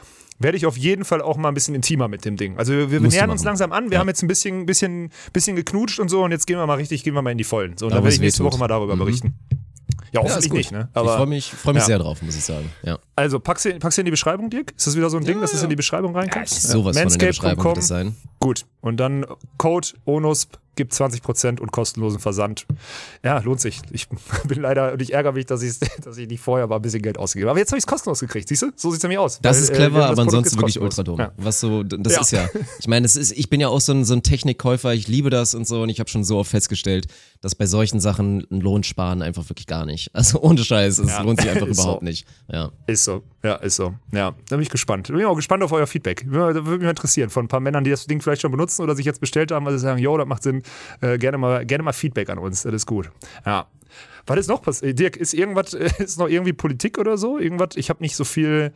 werde ich auf jeden Fall auch mal ein bisschen intimer mit dem Ding. Also wir, wir nähern uns langsam an. Wir Ja. haben jetzt ein bisschen, bisschen, bisschen geknutscht und so und jetzt gehen wir mal richtig, gehen wir mal in die Vollen. So, und Da, dann werde ich nächste. Woche mal darüber Mhm. berichten. Ja, Ja, hoffentlich gut. nicht, ne? ich freue mich, freu mich ja. sehr drauf, muss ich sagen. Ja. Also packst du, packst du in die Beschreibung, Dirk? Ist das wieder so ein Ding, dass es in die Beschreibung reinkommt? Sowas von in der Beschreibung wird sein. Gut. Und dann Code ONUSP gibt 20% und kostenlosen Versand. Ja, lohnt sich. Ich <laughs> bin leider, und ich ärgere mich, dass, <laughs> dass ich nicht vorher mal ein bisschen Geld ausgegeben habe. Aber jetzt habe ich es kostenlos gekriegt, siehst du? So sieht es nämlich aus. Das Weil, ist äh, clever, das aber Produkt ansonsten wirklich ultra dumm. Ja. Was so, das Ja. ist ja, ich meine, es ist, ich bin ja auch so ein, so ein Technikkäufer, ich liebe das und so und ich habe schon so oft festgestellt, dass bei solchen Sachen ein Lohn sparen einfach wirklich gar nicht. Also ohne Scheiß, es Ja. lohnt sich einfach <laughs> Ist so. überhaupt nicht. Ja. Ist so, ja, ist so. Ja, da bin ich gespannt. Bin auch gespannt auf euer Feedback. Da würde mich interessieren von ein paar Männern, die das Ding vielleicht schon benutzen oder sich jetzt bestellt haben, weil sie sagen, yo, das macht Sinn. Äh, gerne, mal, gerne mal Feedback an uns, das ist gut. Ja. Was ist noch passiert? Dirk, ist irgendwas, äh, <laughs> ist noch irgendwie Politik oder so? Irgendwas? Ich habe nicht so viel,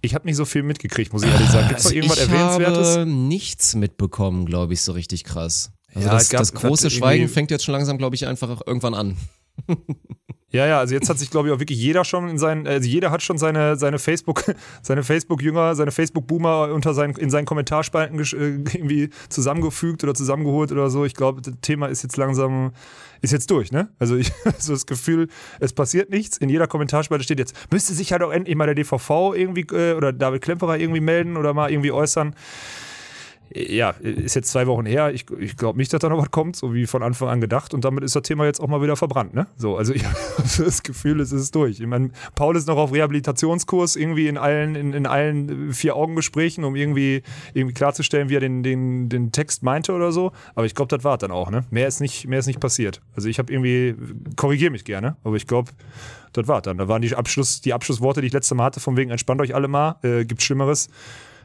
ich habe nicht so viel mitgekriegt, muss ich ehrlich sagen. Gibt es noch irgendwas Also ich Erwähnenswertes? habe nichts mitbekommen, glaube ich, so richtig krass. Also Ja, das, gab- das große Schweigen fängt jetzt schon langsam, glaube ich, einfach irgendwann an. <laughs> Ja, ja, also jetzt hat sich, glaube ich, auch wirklich jeder schon in seinen, also jeder hat schon seine, seine Facebook, <laughs> seine Facebook-Jünger, seine Facebook-Boomer unter seinen, in seinen Kommentarspalten äh, irgendwie zusammengefügt oder zusammengeholt oder so. Ich glaube, das Thema ist jetzt langsam, ist jetzt durch, ne? Also ich <laughs> so das Gefühl, es passiert nichts. In jeder Kommentarspalte steht jetzt, müsste sich halt auch endlich mal der DVV irgendwie äh, oder David Klemperer irgendwie melden oder mal irgendwie äußern. Ja, ist jetzt zwei Wochen her. Ich, ich glaube nicht, dass da noch was kommt, so wie von Anfang an gedacht. Und damit ist das Thema jetzt auch mal wieder verbrannt. Ne? So, also ich <laughs> habe das Gefühl, es ist durch. Ich meine, Paul ist noch auf Rehabilitationskurs, irgendwie in allen, in, in allen vier Augengesprächen, um irgendwie, irgendwie klarzustellen, wie er den, den, den Text meinte oder so. Aber ich glaube, das war dann auch. Ne? Mehr, ist nicht, mehr ist nicht passiert. Also ich habe irgendwie, korrigiere mich gerne, aber ich glaube, das war dann. Da waren die, Abschluss, die Abschlussworte, die ich letzte Mal hatte, von wegen entspannt euch alle mal, äh, gibt Schlimmeres.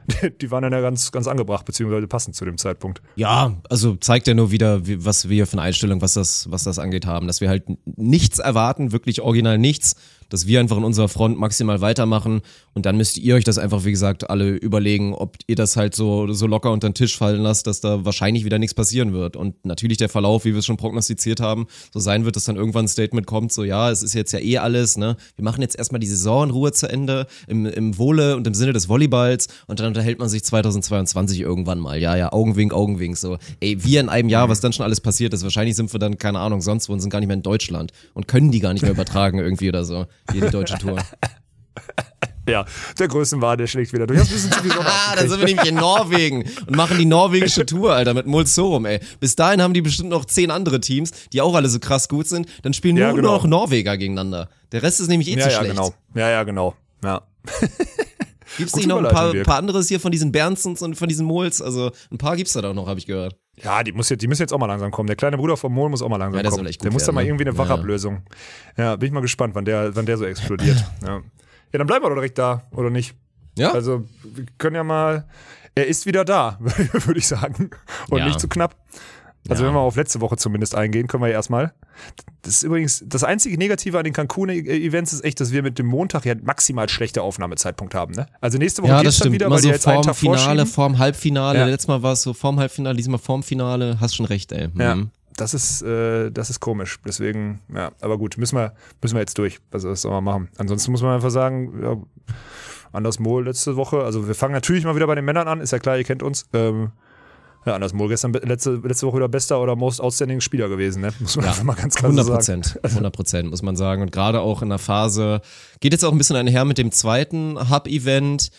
<laughs> Die waren dann ja ganz, ganz angebracht, beziehungsweise passend zu dem Zeitpunkt. Ja, also zeigt ja nur wieder, wie, was wir eine Einstellung, was das, was das angeht, haben. Dass wir halt nichts erwarten, wirklich original nichts. Dass wir einfach in unserer Front maximal weitermachen und dann müsst ihr euch das einfach, wie gesagt, alle überlegen, ob ihr das halt so, so locker unter den Tisch fallen lasst, dass da wahrscheinlich wieder nichts passieren wird. Und natürlich der Verlauf, wie wir es schon prognostiziert haben, so sein wird, dass dann irgendwann ein Statement kommt, so ja, es ist jetzt ja eh alles, ne? Wir machen jetzt erstmal die Saison in Ruhe zu Ende, im, im Wohle und im Sinne des Volleyballs und dann unterhält man sich 2022 irgendwann mal. Ja, ja, Augenwink, Augenwink, so. Ey, wir in einem Jahr, was dann schon alles passiert ist, wahrscheinlich sind wir dann, keine Ahnung, sonst wo und sind gar nicht mehr in Deutschland und können die gar nicht mehr übertragen <laughs> irgendwie oder so. Die deutsche Tour. <laughs> Ja, der Größenwahn, der schlägt wieder durch. Das bisschen zu viel Sonne Ah, dann sind wir nämlich in Norwegen und machen die norwegische Tour, Alter, mit Mulsorum, ey. Bis dahin haben die bestimmt noch zehn andere Teams, die auch alle so krass gut sind. Dann spielen Ja, nur genau. noch Norweger gegeneinander. Der Rest ist nämlich eh Ja, zu ja, schlecht. genau. Ja, ja, genau. Ja. <laughs> Gibt's Gute nicht noch ein paar, paar anderes hier von diesen Bernsons und von diesen Mols? Also ein paar gibt's da doch noch, habe ich gehört. Ja, die, muss jetzt, die müssen jetzt auch mal langsam kommen. Der kleine Bruder vom Mol muss auch mal langsam Ja, kommen. der muss da mal ne? irgendwie eine Ja. Wachablösung. Ja, bin ich mal gespannt, wann der, wann der so explodiert. <laughs> ja. ja, dann bleiben wir doch direkt da, oder nicht? Ja? Also, wir können ja mal. Er ist wieder da, <laughs> würde ich sagen. Und Ja. nicht zu knapp. Also Ja. wenn wir auf letzte Woche zumindest eingehen, können wir ja erstmal. Das ist übrigens, das einzige Negative an den Cancun-Events ist echt, dass wir mit dem Montag ja maximal schlechte Aufnahmezeitpunkt haben. Ne? Also nächste Woche Ja, geht's das dann wieder, Immer weil die so jetzt einen vorm Tag Finale, vorm Halbfinale. Ja. Letztes Mal war es so vorm Halbfinale, diesmal vorm Finale. Hast schon recht, ey. Ja, Mhm. das ist, äh, das ist komisch. Deswegen, ja, aber gut, müssen wir, müssen wir jetzt durch. Also, was soll man machen? Ansonsten muss man einfach sagen, ja, Anders Mohl letzte Woche. Also, wir fangen natürlich mal wieder bei den Männern an, ist ja klar, ihr kennt uns. Ähm, ja, Anders Mohl gestern letzte, letzte Woche wieder bester oder most outstanding Spieler gewesen, ne? Muss man Ja, einfach <laughs> mal ganz klar so 100 sagen. Prozent, 100 Prozent muss man sagen. Und gerade auch in der Phase, geht jetzt auch ein bisschen einher mit dem zweiten Hub-Event,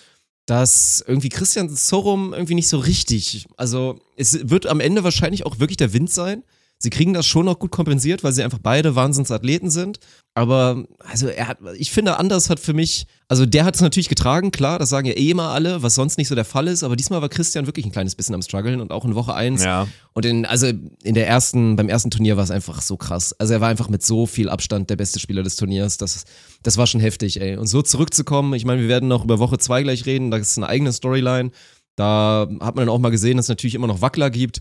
dass irgendwie Christian Sorum irgendwie nicht so richtig, also es wird am Ende wahrscheinlich auch wirklich der Wind sein. Sie kriegen das schon noch gut kompensiert, weil sie einfach beide Wahnsinnsathleten sind. Aber also er hat, ich finde, Anders hat für mich, also der hat es natürlich getragen, klar, das sagen ja eh immer alle, was sonst nicht so der Fall ist. Aber diesmal war Christian wirklich ein kleines bisschen am struggeln und auch in Woche eins Ja. und in, also in der ersten, beim ersten Turnier war es einfach so krass. Also er war einfach mit so viel Abstand der beste Spieler des Turniers. Das, das war schon heftig, ey. Und so zurückzukommen, ich meine, wir werden noch über Woche zwei gleich reden, da ist eine eigene Storyline. Da hat man dann auch mal gesehen, dass es natürlich immer noch Wackler gibt.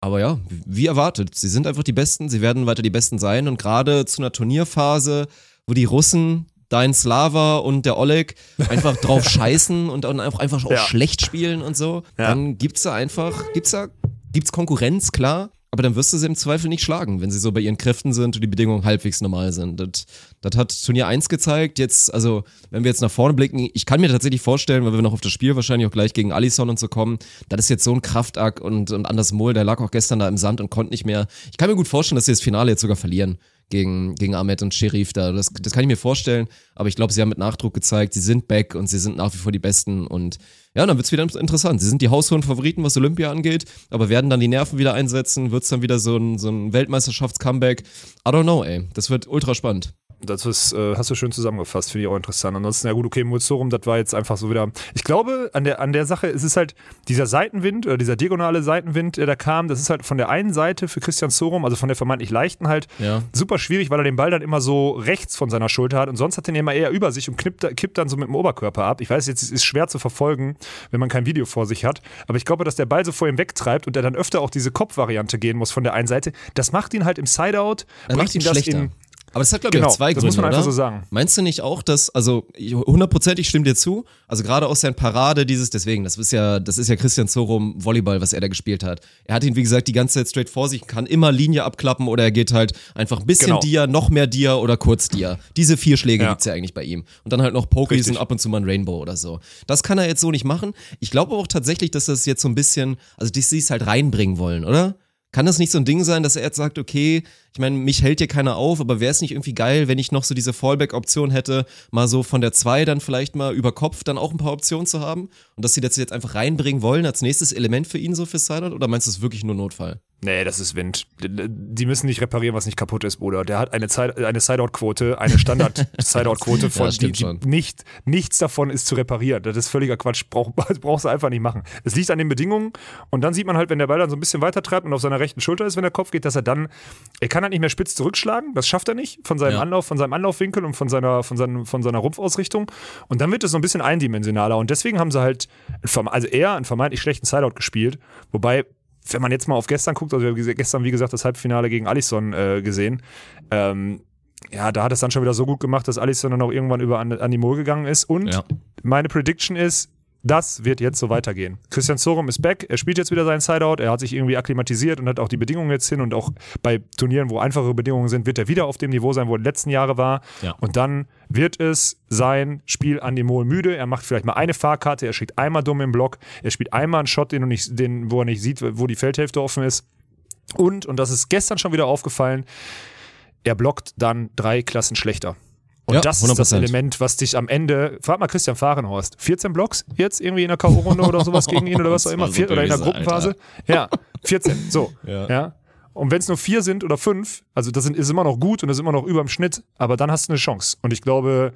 Aber ja, wie erwartet, sie sind einfach die Besten, sie werden weiter die Besten sein. Und gerade zu einer Turnierphase, wo die Russen, dein Slava und der Oleg <laughs> einfach drauf scheißen und dann einfach, einfach auch Ja. schlecht spielen und so, dann gibt's da einfach, gibt's da, gibt's Konkurrenz, klar, aber dann wirst du sie im Zweifel nicht schlagen, wenn sie so bei ihren Kräften sind und die Bedingungen halbwegs normal sind. Das, das hat Turnier 1 gezeigt. Jetzt, also, wenn wir jetzt nach vorne blicken, ich kann mir tatsächlich vorstellen, weil wir noch auf das Spiel wahrscheinlich auch gleich gegen Alisson und so kommen, das ist jetzt so ein Kraftakt und, und Anders Mohl, der lag auch gestern da im Sand und konnte nicht mehr. Ich kann mir gut vorstellen, dass sie das Finale jetzt sogar verlieren gegen, gegen Ahmed und Sherif da. Das, das kann ich mir vorstellen, aber ich glaube, sie haben mit Nachdruck gezeigt, sie sind back und sie sind nach wie vor die Besten und ja, dann wird's wieder interessant. Sie sind die haushohen Favoriten, was Olympia angeht, aber werden dann die Nerven wieder einsetzen, wird's dann wieder so ein, so ein Weltmeisterschafts-Comeback. I don't know, ey. Das wird ultra spannend. Das ist, äh, hast du schön zusammengefasst, finde ich auch interessant. Ansonsten, ja gut, okay, Mulzorum, das war jetzt einfach so wieder. Ich glaube, an der, an der Sache ist es halt dieser Seitenwind oder dieser diagonale Seitenwind, der da kam, das ist halt von der einen Seite für Christian Sorum, also von der vermeintlich leichten halt, Ja. super schwierig, weil er den Ball dann immer so rechts von seiner Schulter hat und sonst hat er den immer eher über sich und kippt, kippt dann so mit dem Oberkörper ab. Ich weiß, jetzt es ist schwer zu verfolgen, wenn man kein Video vor sich hat, aber ich glaube, dass der Ball so vor ihm wegtreibt und er dann öfter auch diese Kopfvariante gehen muss von der einen Seite. Das macht ihn halt im Sideout, Das macht ihn das schlechter. in aber es hat, glaube ich, Genau, auch zwei das Gründe, muss man einfach oder? so sagen. Meinst du nicht auch, dass, also ich- hundertprozentig stimmt dir zu, also gerade aus seiner Parade dieses, deswegen, das ist ja, das ist ja Christian Zorum Volleyball, was er da gespielt hat. Er hat ihn, wie gesagt, die ganze Zeit straight vor sich, kann immer Linie abklappen oder er geht halt einfach ein bisschen Genau. Dia, noch mehr Dia oder kurz Dia. Diese vier Schläge Ja. gibt's ja eigentlich bei ihm. Und dann halt noch Pokies Richtig. und ab und zu mal ein Rainbow oder so. Das kann er jetzt so nicht machen. Ich glaube aber auch tatsächlich, dass das jetzt so ein bisschen, also dass sie es halt reinbringen wollen, oder? Kann das nicht so ein Ding sein, dass er jetzt sagt, okay, ich meine, mich hält hier keiner auf, aber wäre es nicht irgendwie geil, wenn ich noch so diese Fallback-Option hätte, mal so von der 2 dann vielleicht mal über Kopf dann auch ein paar Optionen zu haben? Und dass sie das jetzt einfach reinbringen wollen als nächstes Element für ihn so für Sideout? Oder meinst du es wirklich nur Notfall? Nee, das ist Wind. Die müssen nicht reparieren, was nicht kaputt ist, Bruder. Der hat eine, Zeit, eine Sideout-Quote, eine Standard-Sideout-Quote <laughs> von Ja, die, die nicht, nichts davon ist zu reparieren. Das ist völliger Quatsch. Brauch, <laughs> brauchst du einfach nicht machen. Es liegt an den Bedingungen und dann sieht man halt, wenn der Ball dann so ein bisschen weiter treibt und auf seiner rechten Schulter ist, wenn der Kopf geht, dass er dann, er kann halt nicht mehr spitz zurückschlagen. Das schafft er nicht von seinem Ja. Anlauf, von seinem Anlaufwinkel und von seiner, von seinem, von seiner Rumpfausrichtung. Und dann wird es so ein bisschen eindimensionaler. Und deswegen haben sie halt, also eher einen vermeintlich schlechten Sideout gespielt. Wobei, wenn man jetzt mal auf gestern guckt, also wir haben gestern, wie gesagt, das Halbfinale gegen Alisson äh, gesehen, ähm, ja, da hat es dann schon wieder so gut gemacht, dass Alisson dann auch irgendwann über an, an die Mol gegangen ist. Und Ja. meine Prediction ist, das wird jetzt so weitergehen. Christian Sorum ist back, er spielt jetzt wieder seinen Sideout, er hat sich irgendwie akklimatisiert und hat auch die Bedingungen jetzt hin und auch bei Turnieren, wo einfachere Bedingungen sind, wird er wieder auf dem Niveau sein, wo er die letzten Jahre war. Ja. Und dann wird es sein Spiel an dem Mol müde. Er macht vielleicht mal eine Fahrkarte, er schickt einmal dumm im Block, er spielt einmal einen Shot, den, nicht, den, wo er nicht sieht, wo die Feldhälfte offen ist. Und, und das ist gestern schon wieder aufgefallen, er blockt dann drei Klassen schlechter. Und Ja, das ist das 100%. Element, was dich am Ende. Frag mal Christian Fahrenhorst. 14 Blocks jetzt irgendwie in der K.O.-Runde oder sowas <laughs> gegen ihn oder was auch immer. so oder in der Gruppenphase. Ja, 14. So. Ja. Ja. Und wenn es nur vier sind oder fünf, also das sind, ist immer noch gut und das ist immer noch über dem Schnitt, aber dann hast du eine Chance. Und ich glaube,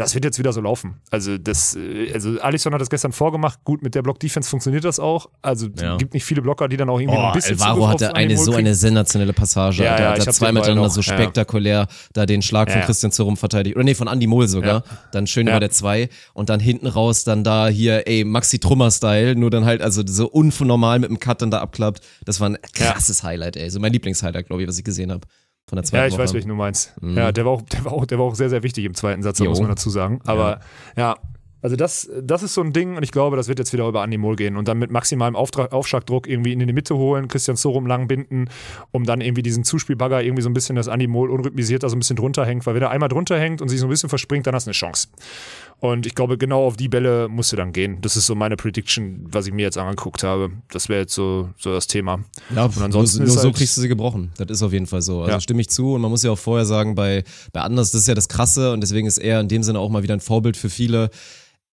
das wird jetzt wieder so laufen. Also das, äh, also Alisson hat das gestern vorgemacht. Gut, mit der Block-Defense funktioniert das auch. Also Ja. gibt nicht viele Blocker, die dann auch irgendwie noch ein Oh, bisschen Alvaro Zugriff hatte eine so eine sensationelle Passage. Ja, der ja, hat hab zwei miteinander so ja. spektakulär da den Schlag Ja, von ja. Christian Zerum verteidigt. Oder nee, von Andy Mohl sogar. Ja. Dann schön Ja. über der zwei und dann hinten raus dann da hier, ey, Maxi Trummer-Style, nur dann halt also so unnormal mit dem Cut dann da abklappt. Das war ein krasses Highlight, ey. So mein Lieblingshighlight, glaube ich, was ich gesehen habe von der zweiten Ja, ich Woche. weiß, welchen du meinst. Ja, der war, auch, <laughs> der, war auch, der war auch sehr, sehr wichtig im zweiten Satz, muss man dazu sagen. Aber ja, also das, das ist so ein Ding und ich glaube, das wird jetzt wieder über Animol gehen und dann mit maximalem Auftrag, Aufschlagdruck irgendwie in die Mitte holen, Christian Sorum lang binden, um dann irgendwie diesen Zuspielbagger irgendwie so ein bisschen das Animol unrhythmisiert da so ein bisschen drunter hängt, weil wenn er einmal drunter hängt und sich so ein bisschen verspringt, dann hast du eine Chance. Und ich glaube, genau auf die Bälle musst du dann gehen. Das ist so meine Prediction, was ich mir jetzt angeguckt habe. Das wäre jetzt so, so das Thema. Ja, Und ansonsten nur, nur so halt- kriegst du sie gebrochen. Das ist auf jeden Fall so. Also Ja. stimme ich zu. Und man muss ja auch vorher sagen, bei, bei Anders, das ist ja das Krasse und deswegen ist er in dem Sinne auch mal wieder ein Vorbild für viele.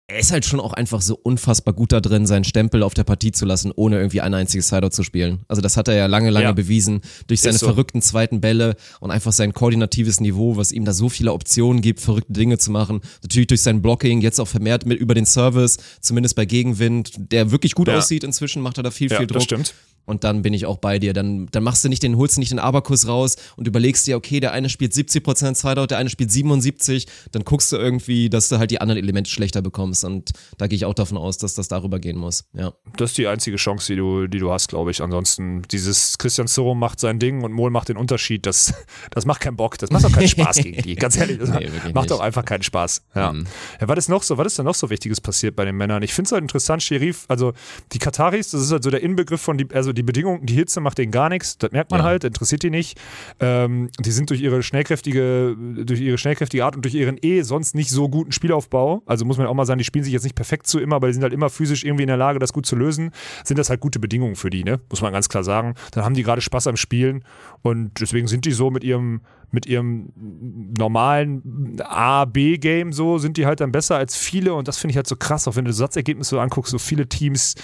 Er ist halt schon auch einfach so unfassbar gut da drin, seinen Stempel auf der Partie zu lassen, ohne irgendwie ein einziges Sideout zu spielen. Also das hat er ja lange, lange Ja. bewiesen durch seine so. verrückten zweiten Bälle und einfach sein koordinatives Niveau, was ihm da so viele Optionen gibt, verrückte Dinge zu machen. Natürlich durch sein Blocking, jetzt auch vermehrt mit über den Service, zumindest bei Gegenwind, der wirklich gut Ja. aussieht. Inzwischen macht er da viel, Ja, viel das Druck. stimmt. Und dann bin ich auch bei dir. Dann, dann machst du nicht den, holst du nicht den Abakus raus und überlegst dir, okay, der eine spielt 70% Sideout, der eine spielt 77, dann guckst du irgendwie, dass du halt die anderen Elemente schlechter bekommst. Und da gehe ich auch davon aus, dass das darüber gehen muss. Ja. Das ist die einzige Chance, die du, die du hast, glaube ich. Ansonsten, dieses Christian Sorum macht sein Ding und Mohl macht den Unterschied. Das, <laughs> das macht keinen Bock. Das macht auch keinen <laughs> Spaß gegen die. Ganz ehrlich, das Nee, macht nicht. auch einfach keinen Spaß. Ja. Mhm. ja. Was ist noch so, was ist denn noch so Wichtiges passiert bei den Männern? Ich finde es halt interessant, Sherif, also die Kataris, das ist halt so der Inbegriff von die, also die Bedingungen, die Hitze macht denen gar nichts. Das merkt man Ja. halt, interessiert die nicht. Ähm, die sind durch ihre schnellkräftige, durch ihre schnellkräftige Art und durch ihren eh sonst nicht so guten Spielaufbau, also muss man auch mal sagen, die spielen sich jetzt nicht perfekt zu immer, aber die sind halt immer physisch irgendwie in der Lage, das gut zu lösen, sind das halt gute Bedingungen für die, ne? Muss man ganz klar sagen. Dann haben die gerade Spaß am Spielen und deswegen sind die so mit ihrem mit ihrem normalen A-B-Game so, sind die halt dann besser als viele und das finde ich halt so krass, auch wenn du Satzergebnisse so anguckst, so viele Teams,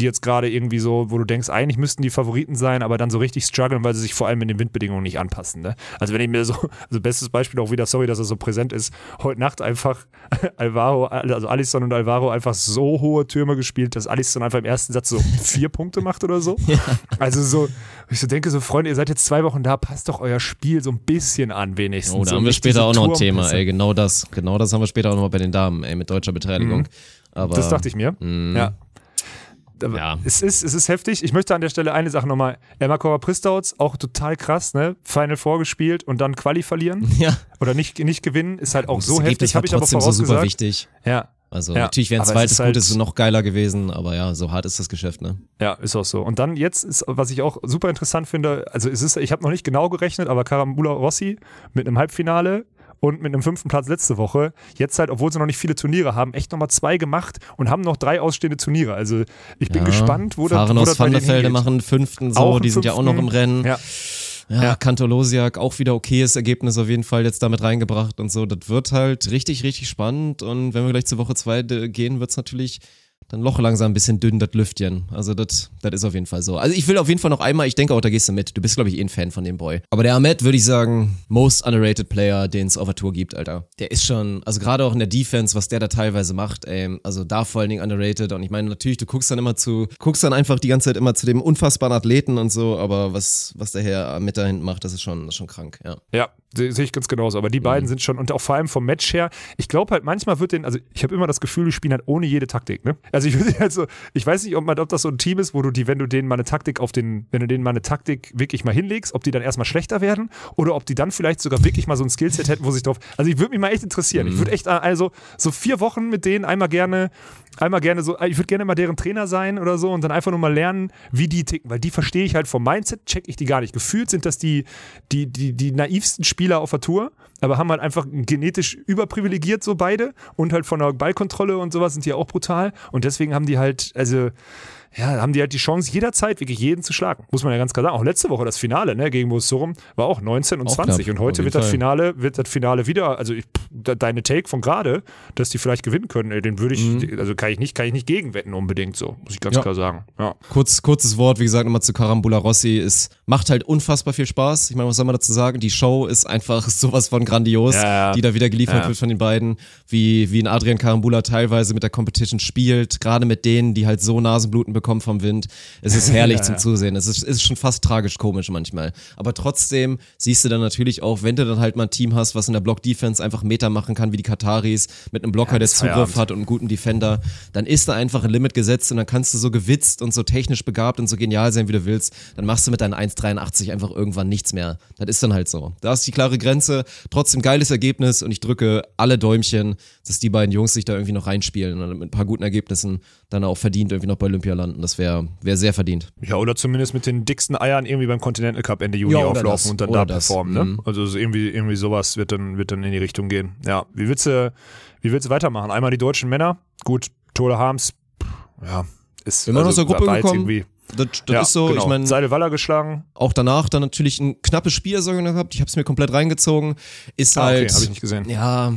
die jetzt gerade irgendwie so, wo du denkst, eigentlich müssten die Favoriten sein, aber dann so richtig strugglen, weil sie sich vor allem in den Windbedingungen nicht anpassen. Ne? Also wenn ich mir so, also bestes Beispiel auch wieder, sorry, dass er so präsent ist, heute Nacht einfach <laughs> Alvaro, also Alisson und Alvaro einfach so hohe Türme gespielt, dass Alisson einfach im ersten Satz so vier Punkte macht oder so. <laughs> Also so, ich so denke so, Freunde, ihr seid jetzt zwei Wochen da, passt doch euer Spiel so ein bisschen an wenigstens. Oh, da so haben wir später auch noch ein Thema, ey. Genau das. Genau das haben wir später auch noch mal bei den Damen, ey, mit deutscher Beteiligung. Aber, Mhm. Das dachte ich mir. mh, Ja. Ja. Es, ist, es ist heftig. Ich möchte an der Stelle eine Sache nochmal. Emma Cora-Pristauts, auch total krass, ne? Final vorgespielt und dann Quali verlieren <laughs> Ja. oder nicht, nicht gewinnen, ist halt auch Das so heftig, habe ich aber trotzdem so super vorausgesagt. wichtig. ja, Also Ja, natürlich wäre ein zweites halt- Gutes noch geiler gewesen, aber ja, so hart ist das Geschäft, ne? ja, ist auch so. Und dann jetzt ist, was ich auch super interessant finde, also es ist, ich habe noch nicht genau gerechnet, aber Carambula Rossi mit einem Halbfinale und mit einem fünften Platz letzte Woche, jetzt halt, obwohl sie noch nicht viele Turniere haben, echt nochmal zwei gemacht und haben noch drei ausstehende Turniere. Also ich bin Ja. gespannt, wo das, Fahren das aus denen Vanderfelde hingeht. machen fünften, so, die sind ja auch noch im fünften. Rennen. Ja. Ja, Ja. Kantolosiak auch wieder okayes Ergebnis auf jeden Fall jetzt damit reingebracht und so. Das wird halt richtig, richtig spannend und wenn wir gleich zur Woche zwei gehen, wird's natürlich dann Loch langsam ein bisschen dünn, das Lüftchen. Also das das ist auf jeden Fall so. Also ich will auf jeden Fall noch einmal, ich denke auch, da gehst du mit. Du bist, glaube ich, eh ein Fan von dem Boy. Aber der Ahmed, würde ich sagen, most underrated Player, den es auf der Tour gibt, Alter. Der ist schon, also gerade auch in der Defense, was der da teilweise macht, ey, also da vor allen Dingen underrated. Und ich meine, natürlich, du guckst dann immer zu, guckst dann einfach die ganze Zeit immer zu dem unfassbaren Athleten und so, aber was, was der Herr Ahmed da hinten macht, das ist schon, das ist schon krank, ja. Ja, se- sehe ich ganz genauso. Aber die Mhm. beiden sind schon, und auch vor allem vom Match her, ich glaube halt, manchmal wird den, also ich habe immer das Gefühl, die spielen halt ohne jede Taktik, ne? Also ich <laughs> würde halt so, ich weiß nicht, ob, man, ob das so ein Team ist, wo du die, wenn du denen mal eine Taktik auf den, wenn du denen mal eine Taktik wirklich mal hinlegst, ob die dann erstmal schlechter werden oder ob die dann vielleicht sogar wirklich mal so ein Skillset hätten, wo sich drauf. Also ich würde mich mal echt interessieren. Mhm. Ich würde echt, also so vier Wochen mit denen einmal gerne, einmal gerne so, ich würde gerne mal deren Trainer sein oder so und dann einfach nur mal lernen, wie die ticken, weil die verstehe ich halt vom Mindset, check ich die gar nicht. Gefühlt sind das die, die, die, die naivsten Spieler auf der Tour, aber haben halt einfach genetisch überprivilegiert, so beide. Und halt von der Ballkontrolle und sowas sind die auch brutal. Und deswegen haben die halt, also, ja, haben die halt die Chance, jederzeit wirklich jeden zu schlagen. Muss man ja ganz klar sagen. Auch letzte Woche das Finale, ne, gegen Bosurum war auch 19 und Auch 20. knapp, und heute wird das. Finale, wird das Finale wieder, also ich, de- deine Take von gerade, dass die vielleicht gewinnen können, ey, den würde ich, also kann ich nicht, kann ich nicht gegenwetten unbedingt so, muss ich ganz Mhm. Ja. klar sagen. Ja. Kurz, kurzes Wort, wie gesagt, nochmal zu Carambula Rossi. Es macht halt unfassbar viel Spaß. Ich meine, was soll man dazu sagen? Die Show ist einfach <laughs> sowas von grandios, Ja, die da wieder geliefert wird von den beiden. Wie, wie ein Adrian Carambula teilweise mit der Competition spielt, gerade mit denen, die halt so Nasenbluten bekommen vom Wind. Es ist herrlich <laughs> Ja, zum ja. Zusehen. Es ist, ist schon fast tragisch komisch manchmal. Aber trotzdem siehst du dann natürlich auch, wenn du dann halt mal ein Team hast, was in der Block-Defense einfach Meter machen kann, wie die Kataris, mit einem Blocker, der das ist Zugriff Feierabend. hat und einen guten Defender, dann ist da einfach ein Limit gesetzt und dann kannst du so gewitzt und so technisch begabt und so genial sein, wie du willst. Dann machst du mit deinen 1,83 einfach irgendwann nichts mehr. Das ist dann halt so. Da ist die klare Grenze. Trotzdem geiles Ergebnis und ich drücke alle Däumchen, dass die beiden Jungs sich da irgendwie noch reinspielen und mit ein paar guten Ergebnissen dann auch verdient irgendwie noch bei Olympia landen. Das wäre wär sehr verdient. Ja, oder zumindest mit den dicksten Eiern irgendwie beim Continental Cup Ende Juni Ja, auflaufen das, und dann da performen. Ne? Mhm. Also so irgendwie, irgendwie sowas wird dann, wird dann in die Richtung gehen. Ja, wie willst du, wie willst du weitermachen? Einmal die deutschen Männer, gut, Tole Harms, ja, ist Immer noch aus der Gruppe gekommen. Irgendwie, Das, das ja, ist so, genau. ich meine, Seidel Waller geschlagen. auch danach dann natürlich ein knappes Spiel gehabt. Ich habe es mir komplett reingezogen. Ist Ah, okay, halt. habe ich nicht gesehen. Ja,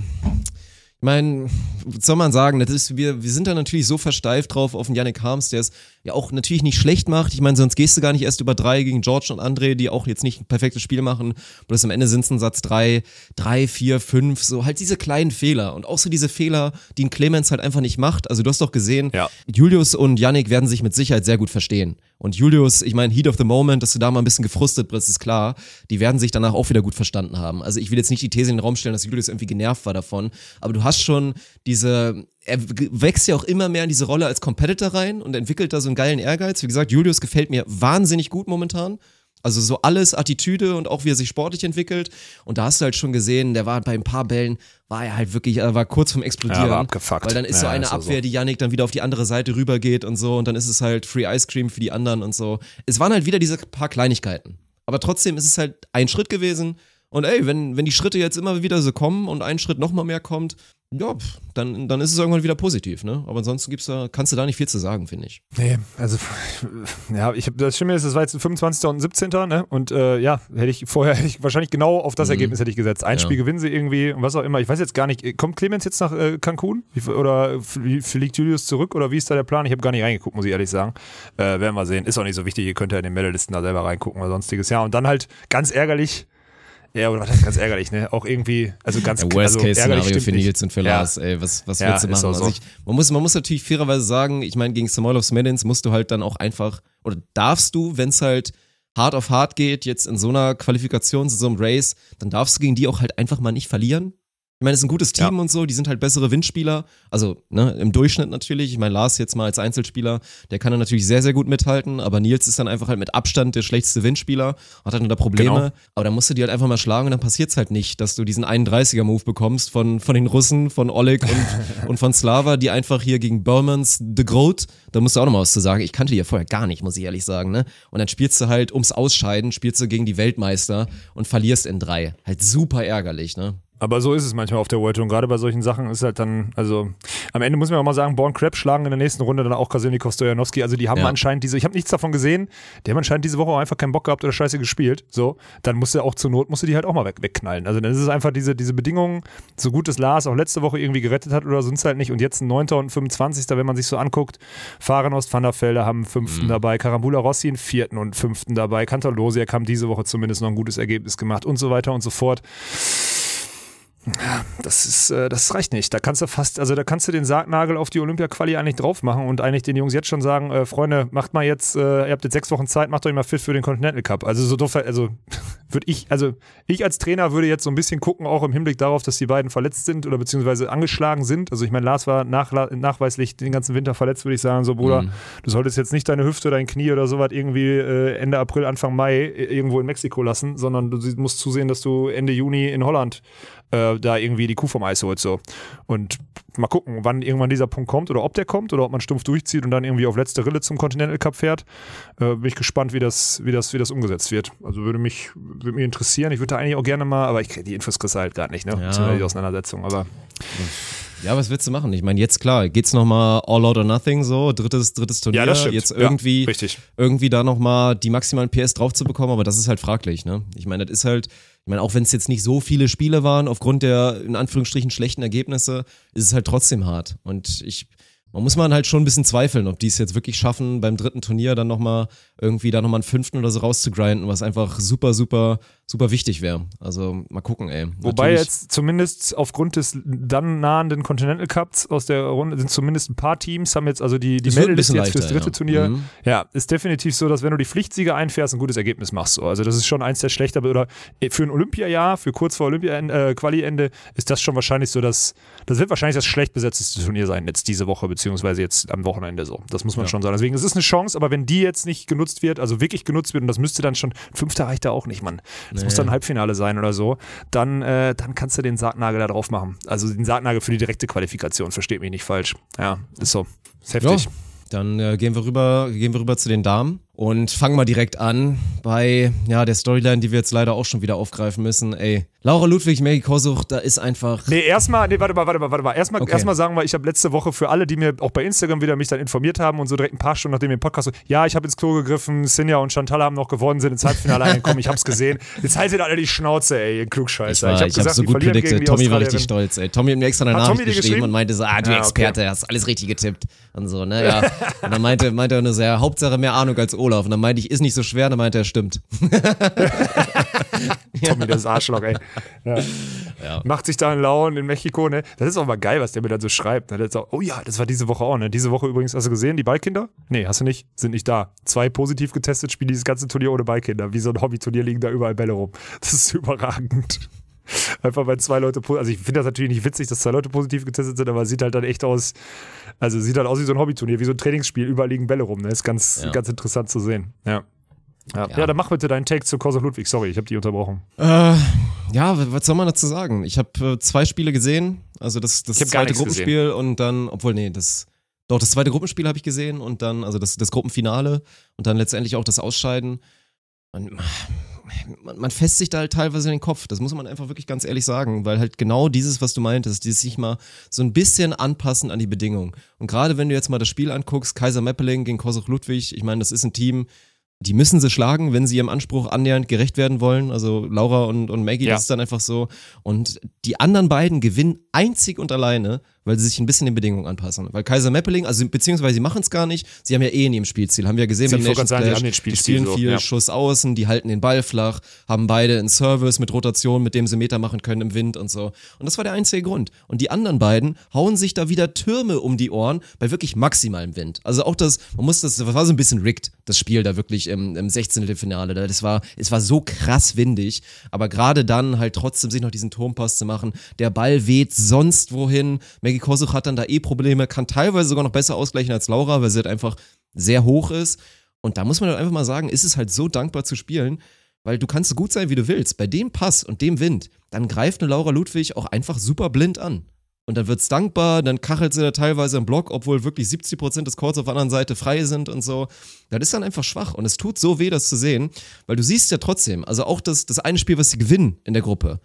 ich meine, was soll man sagen? Das ist, wir, wir sind da natürlich so versteift drauf auf den Yannick Harms, der es ja auch natürlich nicht schlecht macht. Ich meine, sonst gehst du gar nicht erst über drei gegen George und André, die auch jetzt nicht ein perfektes Spiel machen. Bloß am Ende sind es ein Satz drei, drei, vier, fünf, so halt diese kleinen Fehler. Und auch so diese Fehler, die ein Clemens halt einfach nicht macht. Also du hast doch gesehen, Ja. Julius und Yannick werden sich mit Sicherheit sehr gut verstehen. Und Julius, ich meine, Heat of the Moment, dass du da mal ein bisschen gefrustet bist, ist klar. Die werden sich danach auch wieder gut verstanden haben. Also ich will jetzt nicht die These in den Raum stellen, dass Julius irgendwie genervt war davon. Aber du hast schon diese, er wächst ja auch immer mehr in diese Rolle als Competitor rein und entwickelt da so einen geilen Ehrgeiz. Wie gesagt, Julius gefällt mir wahnsinnig gut momentan. Also so alles Attitüde und auch wie er sich sportlich entwickelt. Und da hast du halt schon gesehen, der war bei ein paar Bällen, war er halt wirklich, er war kurz vorm Explodieren. Ja, war abgefuckt. Weil dann ist so Ja, eine ist Abwehr, so. die Yannick dann wieder auf die andere Seite rübergeht und so. Und dann ist es halt Free Ice Cream für die anderen und so. Es waren halt wieder diese paar Kleinigkeiten. Aber trotzdem ist es halt ein Schritt gewesen. Und ey, wenn, wenn die Schritte jetzt immer wieder so kommen und ein Schritt nochmal mehr kommt, ja, dann, dann ist es irgendwann wieder positiv, ne? Aber ansonsten gibt's da, kannst du da nicht viel zu sagen, finde ich. Nee, also <laughs> ja, ich hab, das Schlimme ist, das war jetzt ein 25. und ein 17. Ne? Und äh, ja, hätte ich vorher hätte ich wahrscheinlich genau auf das Ergebnis hätte ich gesetzt. Ein Mhm. Ja. Spiel gewinnen sie irgendwie und was auch immer. Ich weiß jetzt gar nicht, kommt Clemens jetzt nach äh, Cancun oder flie- fliegt Julius zurück oder wie ist da der Plan? Ich habe gar nicht reingeguckt, muss ich ehrlich sagen. Äh, werden wir sehen. Ist auch nicht so wichtig, ihr könnt ja in den Medalisten da selber reingucken oder sonstiges. Ja, und dann halt ganz ärgerlich. Ja, oder was heißt ganz ärgerlich, ne? Auch irgendwie, also ganz also ärgerlich Worst-Case-Szenario stimmt für. Nils und für Ja. Lars, ey, was, was Ja, willst du ist machen? auch so. Also ich, man, muss, man muss natürlich fairerweise sagen, ich meine, gegen Samoilovs Medins musst du halt dann auch einfach, oder darfst du, wenn es halt hart auf hart geht, jetzt in so einer Qualifikation, in so einem Race, dann darfst du gegen die auch halt einfach mal nicht verlieren. Ich meine, es ist ein gutes Team Ja. und so, die sind halt bessere Windspieler. Also, ne, im Durchschnitt natürlich. Ich meine, Lars jetzt mal als Einzelspieler, der kann dann natürlich sehr, sehr gut mithalten, aber Nils ist dann einfach halt mit Abstand der schlechteste Windspieler, hat halt da Probleme. Genau. Aber dann musst du die halt einfach mal schlagen und dann passiert's halt nicht, dass du diesen 31er-Move bekommst von, von den Russen, von Oleg und, <laughs> und von Slava, die einfach hier gegen Burmans The Groat, da musst du auch noch mal was zu sagen. Ich kannte die ja vorher gar nicht, muss ich ehrlich sagen, ne? Und dann spielst du halt ums Ausscheiden, spielst du gegen die Weltmeister und verlierst in drei. Halt super ärgerlich, ne? Aber so ist es manchmal auf der World Tour. Und gerade bei solchen Sachen ist halt dann, also am Ende muss man auch mal sagen, Born Crab schlagen in der nächsten Runde dann auch Kaselnikov Stojanowski. Also die haben Ja. anscheinend diese, ich habe nichts davon gesehen, die haben anscheinend diese Woche auch einfach keinen Bock gehabt oder scheiße gespielt. So, dann musst du auch zur Not, musst du die halt auch mal weg, wegknallen. Also dann ist es einfach diese, diese Bedingungen, so gut es Lars auch letzte Woche irgendwie gerettet hat oder sonst halt nicht. Und jetzt ein 9. und 25. wenn man sich so anguckt, Fahrenost, Van der Velde haben einen fünften dabei, Karambula Rossi einen vierten und fünften dabei, Kantalosiak haben diese Woche zumindest noch ein gutes Ergebnis gemacht und so weiter und so fort das ist, äh, das reicht nicht. Da kannst du fast, also da kannst du den Sargnagel auf die Olympia-Quali eigentlich drauf machen und eigentlich den Jungs jetzt schon sagen, äh, Freunde, macht mal jetzt, äh, ihr habt jetzt sechs Wochen Zeit, macht euch mal fit für den Continental Cup. Also so doof, also <laughs> würde ich, also ich als Trainer würde jetzt so ein bisschen gucken, auch im Hinblick darauf, dass die beiden verletzt sind oder beziehungsweise angeschlagen sind. Also ich meine, Lars war nach, nachweislich den ganzen Winter verletzt, würde ich sagen, so Bruder, du solltest jetzt nicht deine Hüfte, dein Knie oder sowas irgendwie äh, Ende April, Anfang Mai äh, irgendwo in Mexiko lassen, sondern du musst zusehen, dass du Ende Juni in Holland äh, da irgendwie die Kuh vom Eis holt. So. Und mal gucken, wann irgendwann dieser Punkt kommt oder ob der kommt oder ob man stumpf durchzieht und dann irgendwie auf letzte Rille zum Continental Cup fährt. Äh, bin ich gespannt, wie das, wie, das, wie das umgesetzt wird. Also würde mich, würde mich interessieren. Ich würde da eigentlich auch gerne mal, aber ich kriege die Infos kriegst du halt gerade nicht, ne? Ja. Die Auseinandersetzung. Aber Ja, was willst du machen? Ich meine, jetzt klar, geht's nochmal all out or nothing so, drittes, drittes Turnier. Ja, das stimmt. Jetzt Ja, irgendwie, richtig. irgendwie da nochmal die maximalen PS drauf zu bekommen, aber das ist halt fraglich, ne? Ich meine, das ist halt, ich meine, auch wenn es jetzt nicht so viele Spiele waren, aufgrund der in Anführungsstrichen schlechten Ergebnisse, ist es halt trotzdem hart. Und ich, man muss man halt schon ein bisschen zweifeln, ob die es jetzt wirklich schaffen, beim dritten Turnier dann nochmal irgendwie da nochmal einen fünften oder so rauszugrinden, was einfach super, super, super wichtig wäre. Also mal gucken, ey. Wobei Natürlich- jetzt zumindest aufgrund des dann nahenden Continental Cups aus der Runde sind zumindest ein paar Teams, haben jetzt also die, die Meldeliste jetzt fürs dritte ja. Turnier. Mhm. Ja, ist definitiv so, dass wenn du die Pflichtsieger einfährst, ein gutes Ergebnis machst. So. Also das ist schon eins der schlechter oder für ein Olympiajahr, für kurz vor Olympia äh, Quali-Ende, ist das schon wahrscheinlich so, dass das wird wahrscheinlich das schlecht besetzteste Turnier sein jetzt diese Woche beziehungsweise jetzt am Wochenende so. Das muss man schon sagen. Deswegen es ist eine Chance, aber wenn die jetzt nicht genutzt wird, also wirklich genutzt wird und das müsste dann schon Fünfter reicht da auch nicht, Mann. Das muss dann Halbfinale sein oder so. Dann äh, dann kannst du den Sargnagel da drauf machen. Also den Sargnagel für die direkte Qualifikation. Versteht mich nicht falsch. Ja, ist so. Ist heftig. Ja, dann äh, gehen wir rüber, gehen wir rüber zu den Damen und fangen mal direkt an bei ja der Storyline, die wir jetzt leider auch schon wieder aufgreifen müssen. Ey, Laura Ludwig, Maggie Kosuch, da ist einfach Nee, erstmal, nee, warte mal, warte mal, warte mal. Erstmal, Okay. erstmal sagen wir, ich habe letzte Woche für alle, die mir auch bei Instagram wieder mich dann informiert haben und so direkt ein paar Stunden nachdem wir im Podcast so, ja, ich habe ins Klo gegriffen, Sinja und Chantal haben noch gewonnen, sind ins Halbfinale eingekommen, ich hab's gesehen. Jetzt haltet alle die Schnauze, ey, ihr Klugscheißer. Ich, war, ich, hab hab's gesagt, so die gut prediktet. Tommy war richtig stolz, ey. Tommy hat mir extra eine Nachricht geschrieben, geschrieben? und meinte so, ah, du Ja, okay. Experte, hast alles richtig getippt und so, ne, ja. <laughs> Und dann meinte, meinte er nur so, ja, Hauptsache mehr Ahnung als Olaf. Und dann meinte ich, ist nicht so schwer, und dann meinte er, stimmt. <laughs> Tommy, das Arschloch, ey. Ja. Macht sich da einen Lauen in Mexiko, ne? Das ist auch mal geil, was der mir dann so schreibt. Ne? Sagt, oh ja, das war diese Woche auch, ne? Diese Woche übrigens, hast du gesehen, die Ballkinder? Nee, hast du nicht. Sind nicht da. Zwei positiv getestet, spielen dieses ganze Turnier ohne Ballkinder. Wie so ein Hobbyturnier liegen da überall Bälle rum. Das ist überragend. Einfach weil zwei Leute, also ich finde das natürlich nicht witzig, dass zwei Leute positiv getestet sind, aber es sieht halt dann echt aus, also es sieht halt aus wie so ein Hobbyturnier, wie so ein Trainingsspiel, überall liegen Bälle rum, ne? Ist ganz, Ja. ganz interessant zu sehen. Ja. Ja, Ja. dann mach bitte deinen Take zu Corso Ludwig. Sorry, ich habe die unterbrochen. Äh, ja, wa- was soll man dazu sagen? Ich habe äh, zwei Spiele gesehen, also das, das zweite Gruppenspiel und dann, obwohl, nee, das, doch, das zweite Gruppenspiel habe ich gesehen und dann, also das, das Gruppenfinale und dann letztendlich auch das Ausscheiden. Man, man, man fässt sich da halt teilweise in den Kopf, das muss man einfach wirklich ganz ehrlich sagen, weil halt genau dieses, was du meintest, dieses sich mal so ein bisschen anpassen an die Bedingungen. Und gerade wenn du jetzt mal das Spiel anguckst, Kaiser Meppeling gegen Kosuch Ludwig, ich meine, das ist ein Team, die müssen sie schlagen, wenn sie ihrem Anspruch annähernd gerecht werden wollen. Also Laura und, und Maggie, Ja. das ist dann einfach so. Und die anderen beiden gewinnen einzig und alleine, weil sie sich ein bisschen den Bedingungen anpassen. Weil Kaiser Meppeling, also beziehungsweise sie machen es gar nicht, sie haben ja eh in ihrem Spielziel, haben wir ja gesehen Sie- beim Nations gerade sagen, die Clash, haben den die Spielziel spielen so, viel ja. Schuss außen, die halten den Ball flach, haben beide einen Service mit Rotation, mit dem sie Meter machen können im Wind und so. Und das war der einzige Grund. Und die anderen beiden hauen sich da wieder Türme um die Ohren bei wirklich maximalem Wind. Also auch das, man muss das, das war so ein bisschen rigged, das Spiel da wirklich im, im 16. Finale. Da. Das war, es war so krass windig, aber gerade dann halt trotzdem sich noch diesen Turmpass zu machen. Der Ball weht sonst wohin. Maggie Kosuch hat dann da eh Probleme, kann teilweise sogar noch besser ausgleichen als Laura, weil sie halt einfach sehr hoch ist. Und da muss man halt einfach mal sagen, ist es halt so dankbar zu spielen, weil du kannst so gut sein, wie du willst. Bei dem Pass und dem Wind, dann greift eine Laura Ludwig auch einfach super blind an. Und dann wird's dankbar, dann kachelt sie da teilweise im Block, obwohl wirklich 70% des Courts auf der anderen Seite frei sind und so. Das ist dann einfach schwach und es tut so weh, das zu sehen, weil du siehst ja trotzdem, also auch das, das eine Spiel, was sie gewinnen in der Gruppe,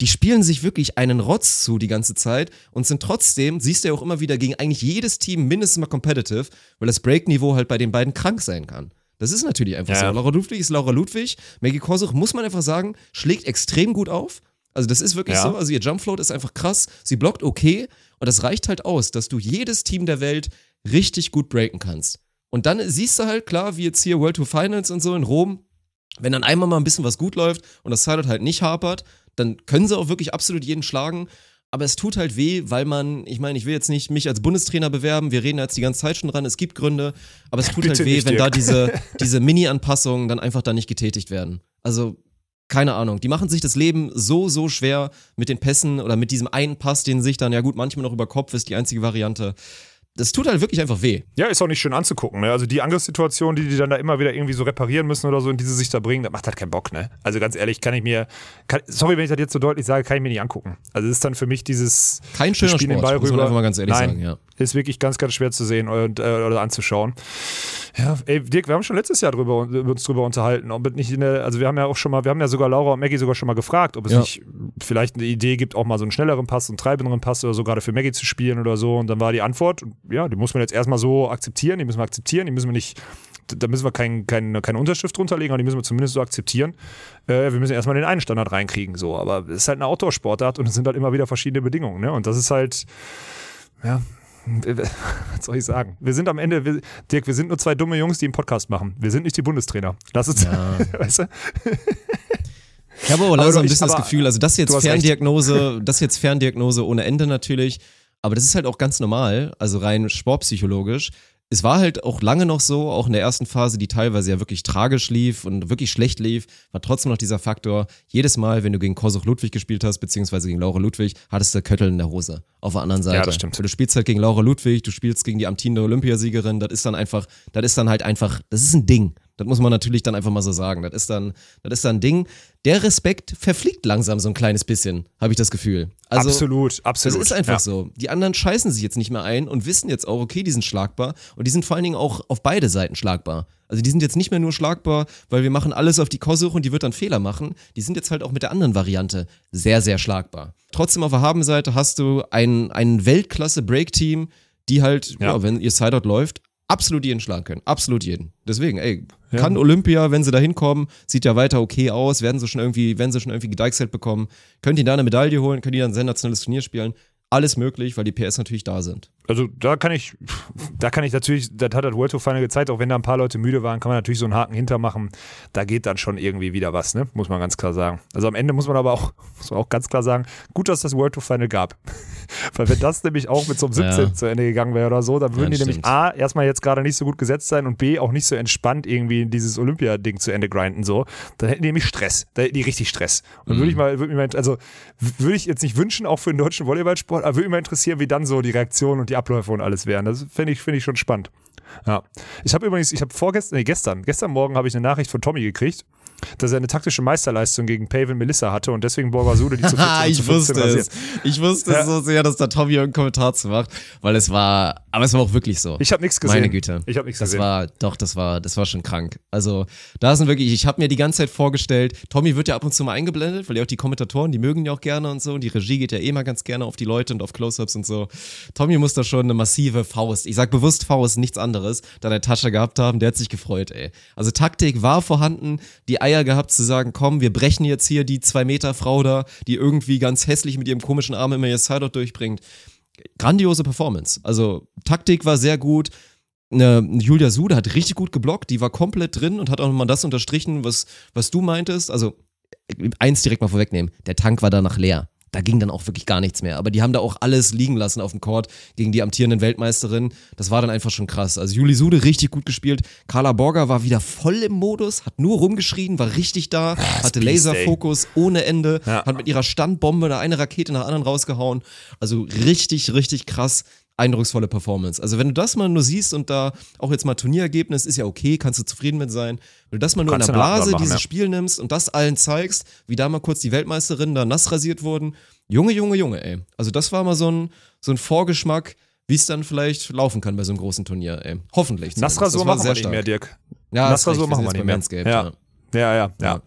die spielen sich wirklich einen Rotz zu die ganze Zeit und sind trotzdem, siehst du ja auch immer wieder, gegen eigentlich jedes Team mindestens mal competitive, weil das Break-Niveau halt bei den beiden krank sein kann. Das ist natürlich einfach Ja. so. Laura Ludwig ist Laura Ludwig. Maggie Korsuch, muss man einfach sagen, schlägt extrem gut auf. Also das ist wirklich Ja. so. Also ihr Jumpfloat ist einfach krass. Sie blockt okay. Und das reicht halt aus, dass du jedes Team der Welt richtig gut breaken kannst. Und dann siehst du halt klar, wie jetzt hier World Tour Finals und so in Rom, wenn dann einmal mal ein bisschen was gut läuft und das Silent halt nicht hapert, dann können sie auch wirklich absolut jeden schlagen. Aber es tut halt weh, weil man, ich meine, ich will jetzt nicht mich als Bundestrainer bewerben, wir reden jetzt die ganze Zeit schon dran, es gibt Gründe, aber es tut halt Bitte weh, nicht, wenn da diese, <laughs> diese Mini-Anpassungen dann einfach da nicht getätigt werden. Also, keine Ahnung, die machen sich das Leben so, so schwer mit den Pässen oder mit diesem einen Pass, den sich dann, ja gut, manchmal noch über Kopf ist die einzige Variante. Das tut halt wirklich einfach weh. Ja, ist auch nicht schön anzugucken. Ne? Also die Angriffssituation, die die dann da immer wieder irgendwie so reparieren müssen oder so, in die sie sich da bringen, das macht halt keinen Bock. Ne? Also ganz ehrlich, kann ich mir, kann, sorry, wenn ich das jetzt so deutlich sage, kann ich mir nicht angucken. Also es ist dann für mich dieses Kein schöner wir spielen den Sport, Ball muss man rüber. einfach mal ganz ehrlich Nein, sagen, ja. Ist wirklich ganz, ganz schwer zu sehen und, äh, oder anzuschauen. Ja, ey, Dirk, wir haben schon letztes Jahr drüber, uns drüber unterhalten, ob nicht in der, also wir haben ja auch schon mal, wir haben ja sogar Laura und Maggie sogar schon mal gefragt, ob es Ja. nicht vielleicht eine Idee gibt, auch mal so einen schnelleren Pass, einen treibenderen Pass oder so gerade für Maggie zu spielen oder so. Und dann war die Antwort, ja, die muss man jetzt erstmal so akzeptieren, die müssen wir akzeptieren, die müssen wir nicht, da müssen wir kein, kein, keine Unterschrift drunter legen, aber die müssen wir zumindest so akzeptieren. Äh, wir müssen erstmal den einen Standard reinkriegen, so. Aber es ist halt eine Outdoor-Sportart und es sind halt immer wieder verschiedene Bedingungen, ne? Und das ist halt, ja, <laughs> was soll ich sagen? Wir sind am Ende, wir, Dirk, wir sind nur zwei dumme Jungs, die einen Podcast machen. Wir sind nicht die Bundestrainer. Lass <laughs> uns, weißt du? Ich habe Aber langsam ein bisschen ich- das Gefühl, also das ist jetzt hast recht. Ferndiagnose, das ist jetzt Ferndiagnose ohne Ende natürlich, aber das ist halt auch ganz normal, also rein sportpsychologisch. Es war halt auch lange noch so, auch in der ersten Phase, die teilweise ja wirklich tragisch lief und wirklich schlecht lief, war trotzdem noch dieser Faktor, jedes Mal, wenn du gegen Kosuch Ludwig gespielt hast, beziehungsweise gegen Laura Ludwig, hattest du Köttel in der Hose. Auf der anderen Seite. Ja, das stimmt. Du spielst halt gegen Laura Ludwig, du spielst gegen die amtierende Olympiasiegerin, das ist dann einfach, das ist dann halt einfach, das ist ein Ding. Das muss man natürlich dann einfach mal so sagen. Das ist dann, das ist dann ein Ding. Der Respekt verfliegt langsam so ein kleines bisschen, habe ich das Gefühl. Also, absolut, Das absolut. ist einfach ja. so. Die anderen scheißen sich jetzt nicht mehr ein und wissen jetzt auch, okay, die sind schlagbar und die sind vor allen Dingen auch auf beide Seiten schlagbar. Also die sind jetzt nicht mehr nur schlagbar, weil wir machen alles auf die Kosuch und die wird dann Fehler machen. Die sind jetzt halt auch mit der anderen Variante sehr, sehr schlagbar. Trotzdem auf der Habenseite hast du ein, ein Weltklasse-Break-Team, die halt, ja. Ja. wenn ihr Sideout läuft, absolut jeden schlagen können. Absolut jeden. Deswegen, ey, kann Olympia, wenn sie da hinkommen, sieht ja weiter okay aus, werden sie schon irgendwie, werden sie schon irgendwie gedeichselt bekommen, könnt ihr da eine Medaille holen, könnt ihr dann ein sensationelles Turnier spielen. Alles möglich, weil die PS natürlich da sind. Also da kann ich, da kann ich natürlich, das hat das World Tour Final gezeigt, auch wenn da ein paar Leute müde waren, kann man natürlich so einen Haken hintermachen. Da geht dann schon irgendwie wieder was, ne? Muss man ganz klar sagen. Also am Ende muss man aber auch, <laughs> muss man auch ganz klar sagen, gut, dass das World Tour Final gab. <laughs> Weil wenn das nämlich auch mit so einem 17 Ja. zu Ende gegangen wäre oder so, dann würden Ja, die das nämlich stimmt. A, erstmal jetzt gerade nicht so gut gesetzt sein und B, auch nicht so entspannt irgendwie in dieses Olympia-Ding zu Ende grinden, so. Dann hätten die nämlich Stress. Da hätten die richtig Stress. Und dann würde ich Mhm. mal, würde mich mal, also würde ich jetzt nicht wünschen, auch für den deutschen Volleyballsport, aber würde mich mal interessieren, wie dann so die Reaktionen und die Abläufe und alles wären. Das finde ich, finde ich schon spannend. Ja. Ich habe übrigens, ich habe vorgestern, nee, gestern, gestern Morgen habe ich eine Nachricht von Tommy gekriegt, dass er eine taktische Meisterleistung gegen Paven Melissa hatte und deswegen Borgasude die zu 14 Ah, und zu ich 15 wusste rasiert. es. Ich wusste Ja. es so sehr, dass da Tommy einen Kommentar zu macht, weil es war, aber es war auch wirklich so. Ich habe nichts gesehen. Meine Güte. Ich habe nichts Das gesehen. war, doch, das war, das war schon krank. Also, da sind wirklich, ich habe mir die ganze Zeit vorgestellt, Tommy wird ja ab und zu mal eingeblendet, weil ja auch die Kommentatoren, die mögen ja auch gerne und so, und die Regie geht ja eh mal ganz gerne auf die Leute und auf Close-Ups und so. Tommy muss da schon eine massive Faust, ich sag bewusst Faust, nichts anderes, da der Tasche gehabt haben, der hat sich gefreut, ey. Also Taktik war vorhanden, die Eier gehabt zu sagen, komm, wir brechen jetzt hier die zwei Meter Frau da, die irgendwie ganz hässlich mit ihrem komischen Arm immer ihr Sideout durchbringt grandiose Performance. Also Taktik war sehr gut. Eine Julia Sude hat richtig gut geblockt, die war komplett drin und hat auch nochmal das unterstrichen, was, was du meintest. Also eins direkt mal vorwegnehmen, der Tank war danach leer. Da ging dann auch wirklich gar nichts mehr. Aber die haben da auch alles liegen lassen auf dem Court gegen die amtierenden Weltmeisterin. Das war dann einfach schon krass. Also Juli Sude richtig gut gespielt. Carla Borger war wieder voll im Modus, hat nur rumgeschrien, war richtig da, hatte Beast, ey. Laserfokus ohne Ende, Ja. hat mit ihrer Standbombe da eine Rakete nach der anderen rausgehauen. Also richtig, richtig krass eindrucksvolle Performance. Also wenn du das mal nur siehst und da auch jetzt mal Turnierergebnis ist ja okay, kannst du zufrieden mit sein. Wenn du das mal nur in der Blase machen, dieses ja. Spiel nimmst und das allen zeigst, wie da mal kurz die Weltmeisterinnen da nass rasiert wurden. Junge, Junge, Junge, ey. Also das war mal so ein, so ein Vorgeschmack, wie es dann vielleicht laufen kann bei so einem großen Turnier, ey. Hoffentlich. Nassrasur machen wir nicht mehr, Dirk. Ja, Nassrasur machen wir nicht mehr. Manscaped, ja. Ja, ja, ja.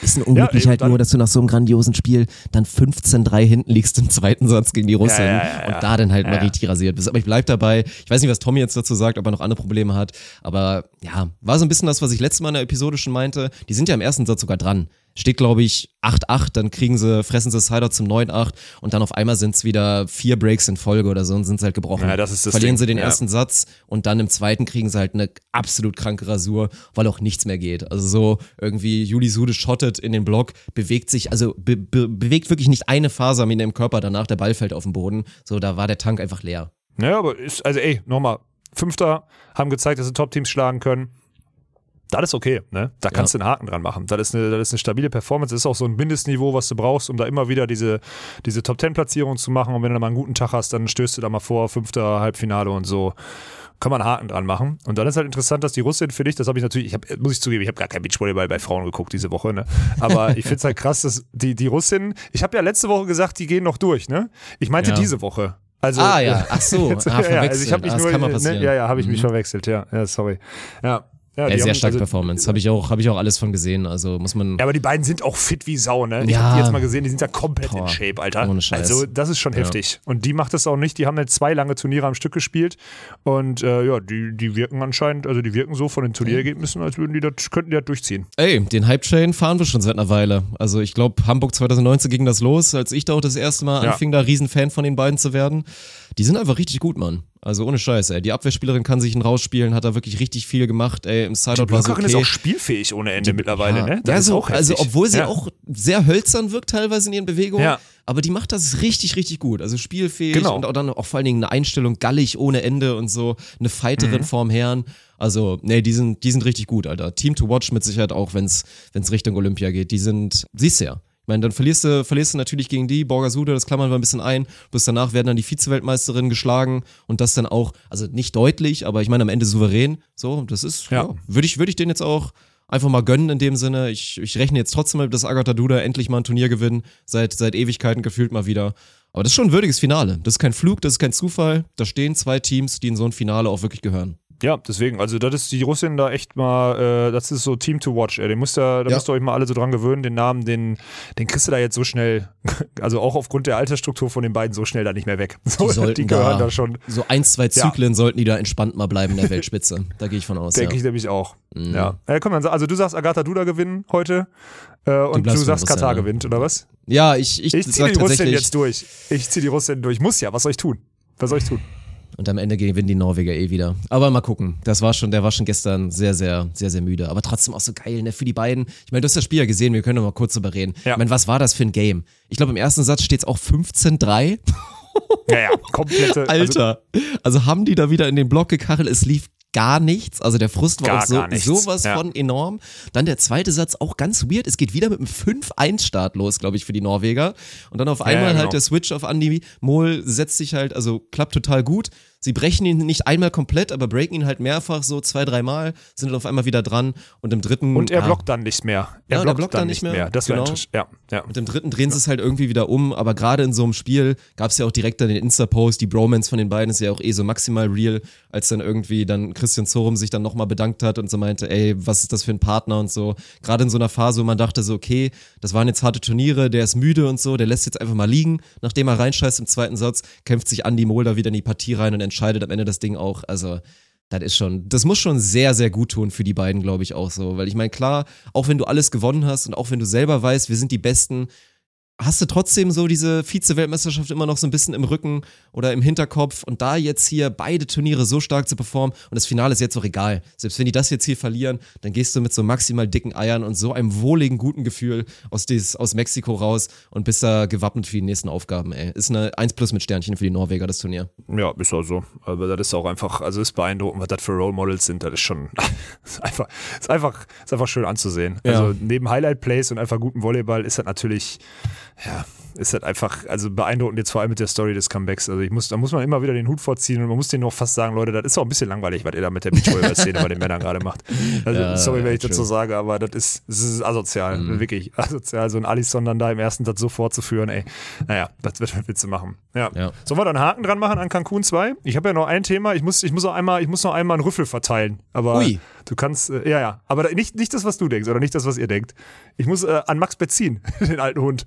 Bisschen <laughs> unglücklich eben halt nur, dass du nach so einem grandiosen Spiel dann 15-3 hinten liegst im zweiten Satz gegen die Russin Ja, ja, ja, ja. und da dann halt Ja, mal ja. richtig rasiert bist. Aber ich bleib dabei. Ich weiß nicht, was Tommy jetzt dazu sagt, ob er noch andere Probleme hat. Aber ja, war so ein bisschen das, was ich letztes Mal in der Episode schon meinte. Die sind ja im ersten Satz sogar dran. Steht, glaube ich, 8-8, dann kriegen sie, fressen sie Sider zum 9-8 und dann auf einmal sind es wieder vier Breaks in Folge oder so und sind sie halt gebrochen. Ja, das ist das Verlieren Ding. sie den Ja. ersten Satz und dann im zweiten kriegen sie halt eine absolut kranke Rasur, weil auch nichts mehr geht. Also so irgendwie Juli Sude schottet in den Block, bewegt sich, also be be bewegt wirklich nicht eine Faser in dem Körper danach, der Ball fällt auf den Boden. So, da war der Tank einfach leer. Naja, aber ist, also ey, nochmal, Fünfter haben gezeigt, dass sie Top-Teams schlagen können. Das ist okay, ne? Da kannst du einen Haken dran machen. Das ist, eine, das ist eine stabile Performance. Das ist auch so ein Mindestniveau, was du brauchst, um da immer wieder diese, diese Top-10-Platzierung zu machen. Und wenn du da mal einen guten Tag hast, dann stößt du da mal vor, Fünfter, Halbfinale und so. Kann man einen Haken dran machen. Und dann ist halt interessant, dass die Russin für dich, das habe ich natürlich, ich hab, muss ich zugeben, ich habe gar kein Beachvolleyball bei Frauen geguckt diese Woche, ne? Aber <laughs> ich finde es halt krass, dass die, die Russin, ich habe ja letzte Woche gesagt, die gehen noch durch, ne? Ich meinte Ja. diese Woche. Also, Ah ja, ach so, <laughs> ah, ja, also ich habe mich ah, nur, ne, ja, ja, habe ich mich Mhm. verwechselt, ja, ja, sorry. Ja, ja, die sehr haben- stark also- Performance. Habe ich, auch, hab ich auch alles von gesehen. Also muss man. Ja, aber die beiden sind auch fit wie Sau, ne? Ich Ja. habe die jetzt mal gesehen, die sind ja komplett in Boah, Shape, Alter. ohne Scheiß. Also, das ist schon Ja. heftig. Und die macht das auch nicht. Die haben jetzt zwei lange Turniere am Stück gespielt. Und äh, ja, die, die wirken anscheinend, also die wirken so von den Turnierergebnissen, als würden die das, könnten die das durchziehen. Ey, den Hype-Train fahren wir schon seit einer Weile. Also ich glaube, Hamburg 2019 ging das los, als ich da auch das erste Mal Ja. anfing, da Riesenfan von den beiden zu werden. Die sind einfach richtig gut, Mann. Also ohne Scheiß, ey. Die Abwehrspielerin kann sich einen rausspielen, hat da wirklich richtig viel gemacht, ey. Im Sideout war so okay. ist auch spielfähig ohne Ende mittlerweile, ja. ne? ja, ist so, auch also heftig. obwohl sie ja. auch sehr hölzern wirkt teilweise in ihren Bewegungen, Ja. aber die macht das richtig, richtig gut. Also spielfähig Genau. und auch dann auch vor allen Dingen eine Einstellung gallig ohne Ende und so, eine Fighterin Mhm. vorm Herrn. Also, nee, die sind, die sind richtig gut, Alter. Team to watch mit Sicherheit auch, wenn's, wenn's Richtung Olympia geht. Die sind, siehst du ja. Ich meine, dann verlierst du, verlierst du natürlich gegen die, Borgasude, das klammern wir ein bisschen ein. Bis danach werden dann die Vize-Weltmeisterinnen geschlagen und das dann auch, also nicht deutlich, aber ich meine am Ende souverän. So, das ist, ja, Ja. würde ich, würde ich den jetzt auch einfach mal gönnen in dem Sinne. Ich, ich rechne jetzt trotzdem mal, dass Agatha Duda endlich mal ein Turnier gewinnen. Seit, seit Ewigkeiten gefühlt mal wieder. Aber das ist schon ein würdiges Finale. Das ist kein Flug, das ist kein Zufall. Da stehen zwei Teams, die in so ein Finale auch wirklich gehören. Ja, deswegen, also das ist die Russin da echt mal, äh, das ist so Team to Watch, ey. Den müsst ihr, da Ja. müsst ihr euch mal alle so dran gewöhnen, den Namen, den, den kriegst du da jetzt so schnell, <laughs> also auch aufgrund der Altersstruktur von den beiden so schnell da nicht mehr weg. <laughs> So, Die die gehören da, da schon, so ein, zwei Zyklen sollten die da entspannt mal bleiben in der Weltspitze. <laughs> Da gehe ich von aus. denke ja. ich nämlich auch. Mhm. Ja. ja komm, dann, also du sagst Agatha Duda gewinnen heute äh, und du, bei sagst Katar ja. gewinnt, oder was? Ja, ich, ich, Ich ziehe die Russin jetzt durch. Ich ziehe die Russin durch. Muss ja, was soll ich tun? Was soll ich tun? Und am Ende gewinnen die Norweger eh wieder. Aber mal gucken. Das war schon, der war schon gestern sehr, sehr, sehr, sehr müde. Aber trotzdem auch so geil, ne? Für die beiden. Ich meine, du hast das Spiel ja gesehen, wir können noch mal kurz drüber reden. Ja. Ich meine, was war das für ein Game? Ich glaube, im ersten Satz steht es auch 15-3. Ja, ja, komplette. Also, <laughs> Alter. Also, haben die da wieder in den Block gekachelt, es lief gar nichts. Also der Frust war Gar, auch so, sowas Ja. von enorm. Dann der zweite Satz auch ganz weird. Es geht wieder mit einem 5-1-Start los, glaube ich, für die Norweger. Und dann auf einmal ja, genau. halt der Switch auf Andy Mohl setzt sich halt, also klappt total gut. Sie brechen ihn nicht einmal komplett, aber breaken ihn halt mehrfach, so zwei, dreimal, sind dann auf einmal wieder dran. Und im dritten. und er ja, blockt dann nicht mehr. Er Ja, blockt, blockt dann dann nicht mehr. mehr. Das Genau. ja, ja. Und im dritten drehen sie es halt irgendwie wieder um, aber gerade in so einem Spiel gab es ja auch direkt dann den Insta-Post, die Bromance von den beiden ist ja auch eh so maximal real, als dann irgendwie dann Christian Zorum sich dann nochmal bedankt hat und so meinte, ey, was ist das für ein Partner und so. Gerade in so einer Phase, wo man dachte so, okay, das waren jetzt harte Turniere, der ist müde und so, der lässt jetzt einfach mal liegen. Nachdem er reinscheißt im zweiten Satz, kämpft sich Andy Mohl da wieder in die Partie rein und entscheidet am Ende das Ding auch. Also, das ist schon, das muss schon sehr, sehr gut tun für die beiden, glaube ich, auch so. Weil ich meine, klar, auch wenn du alles gewonnen hast und auch wenn du selber weißt, wir sind die Besten, hast du trotzdem so diese Vize-Weltmeisterschaft immer noch so ein bisschen im Rücken oder im Hinterkopf und da jetzt hier beide Turniere so stark zu performen und das Finale ist jetzt auch egal. Selbst wenn die das jetzt hier verlieren, dann gehst du mit so maximal dicken Eiern und so einem wohligen, guten Gefühl aus, dieses, aus Mexiko raus und bist da gewappnet für die nächsten Aufgaben, ey. Ist eine 1 plus mit Sternchen für die Norweger, das Turnier. Ja, ist auch so. Aber das ist auch einfach, also ist beeindruckend, was das für Role Models sind. Das ist schon <laughs> ist einfach, ist einfach, ist einfach schön anzusehen. Ja. Also neben Highlight Plays und einfach guten Volleyball ist das natürlich, ja, ist das einfach, also beeindruckend jetzt vor allem mit der Story des Comebacks. Also ich muss, da muss man immer wieder den Hut vorziehen und man muss denen noch fast sagen, Leute, das ist auch ein bisschen langweilig, was ihr da mit der Beachvolleyball-Szene bei den Männern gerade macht. Also Ja, sorry, wenn ich true. dazu sage, aber das ist, das ist asozial, Mhm. wirklich asozial. So ein Alisson dann da im ersten Satz so fortzuführen, ey. Naja, das wird man <laughs> Witze machen. Ja. Ja. Sollen wir da einen Haken dran machen an Cancun 2? Ich habe ja noch ein Thema. Ich muss, ich muss noch einmal, ich muss noch einmal einen Rüffel verteilen. Aber Ui. du kannst, äh, ja, ja. Aber nicht, nicht das, was du denkst oder nicht das, was ihr denkt. Ich muss äh, an Max Bezin, <laughs> den alten Hund.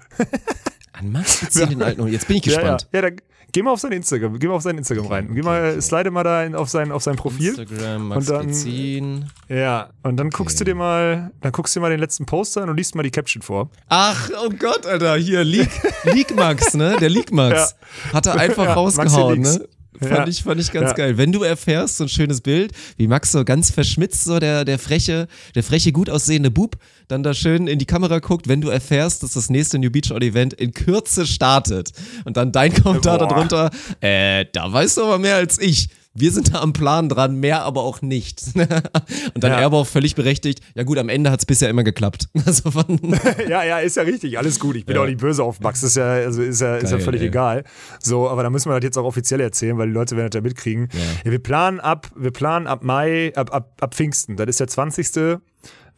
An Max beziehen den alten Hund. Jetzt bin ich gespannt. Ja, ja. ja da, geh mal auf sein Instagram, geh mal auf sein Instagram rein. Geh mal, äh, slide mal da in, auf sein, auf sein Profil. Instagram, Max Und dann- beziehen. Ja, und dann guckst du dir mal, dann guckst du dir mal den letzten Poster an und liest mal die Caption vor. Ach, oh Gott, Alter, hier, Leak, Leak Max, ne? Der Leak Max. <laughs> Hat er einfach Ja, rausgehauen, ne? Fand, Ja. ich, fand ich ganz Ja. geil. Wenn du erfährst, so ein schönes Bild, wie Max so ganz verschmitzt, so der, der freche, der freche, gut aussehende Bub, dann da schön in die Kamera guckt, wenn du erfährst, dass das nächste New Beach Out Event in Kürze startet. Und dann dein Kommentar Boah. darunter, äh, da weißt du aber mehr als ich. Wir sind da am Plan dran, mehr aber auch nicht. <laughs> Und dann Ja. er aber auch völlig berechtigt, ja gut, am Ende hat es bisher immer geklappt. <laughs> Also <laughs> ja, ja, ist ja richtig, alles gut. Ich bin Ja. auch nicht böse auf Max, ist ja, also ist ja, ist ja Geil, völlig ey. egal. So, aber da müssen wir das jetzt auch offiziell erzählen, weil die Leute werden das ja mitkriegen. Ja. wir planen ab, wir planen ab Mai, ab, ab, ab Pfingsten. Das ist der 20.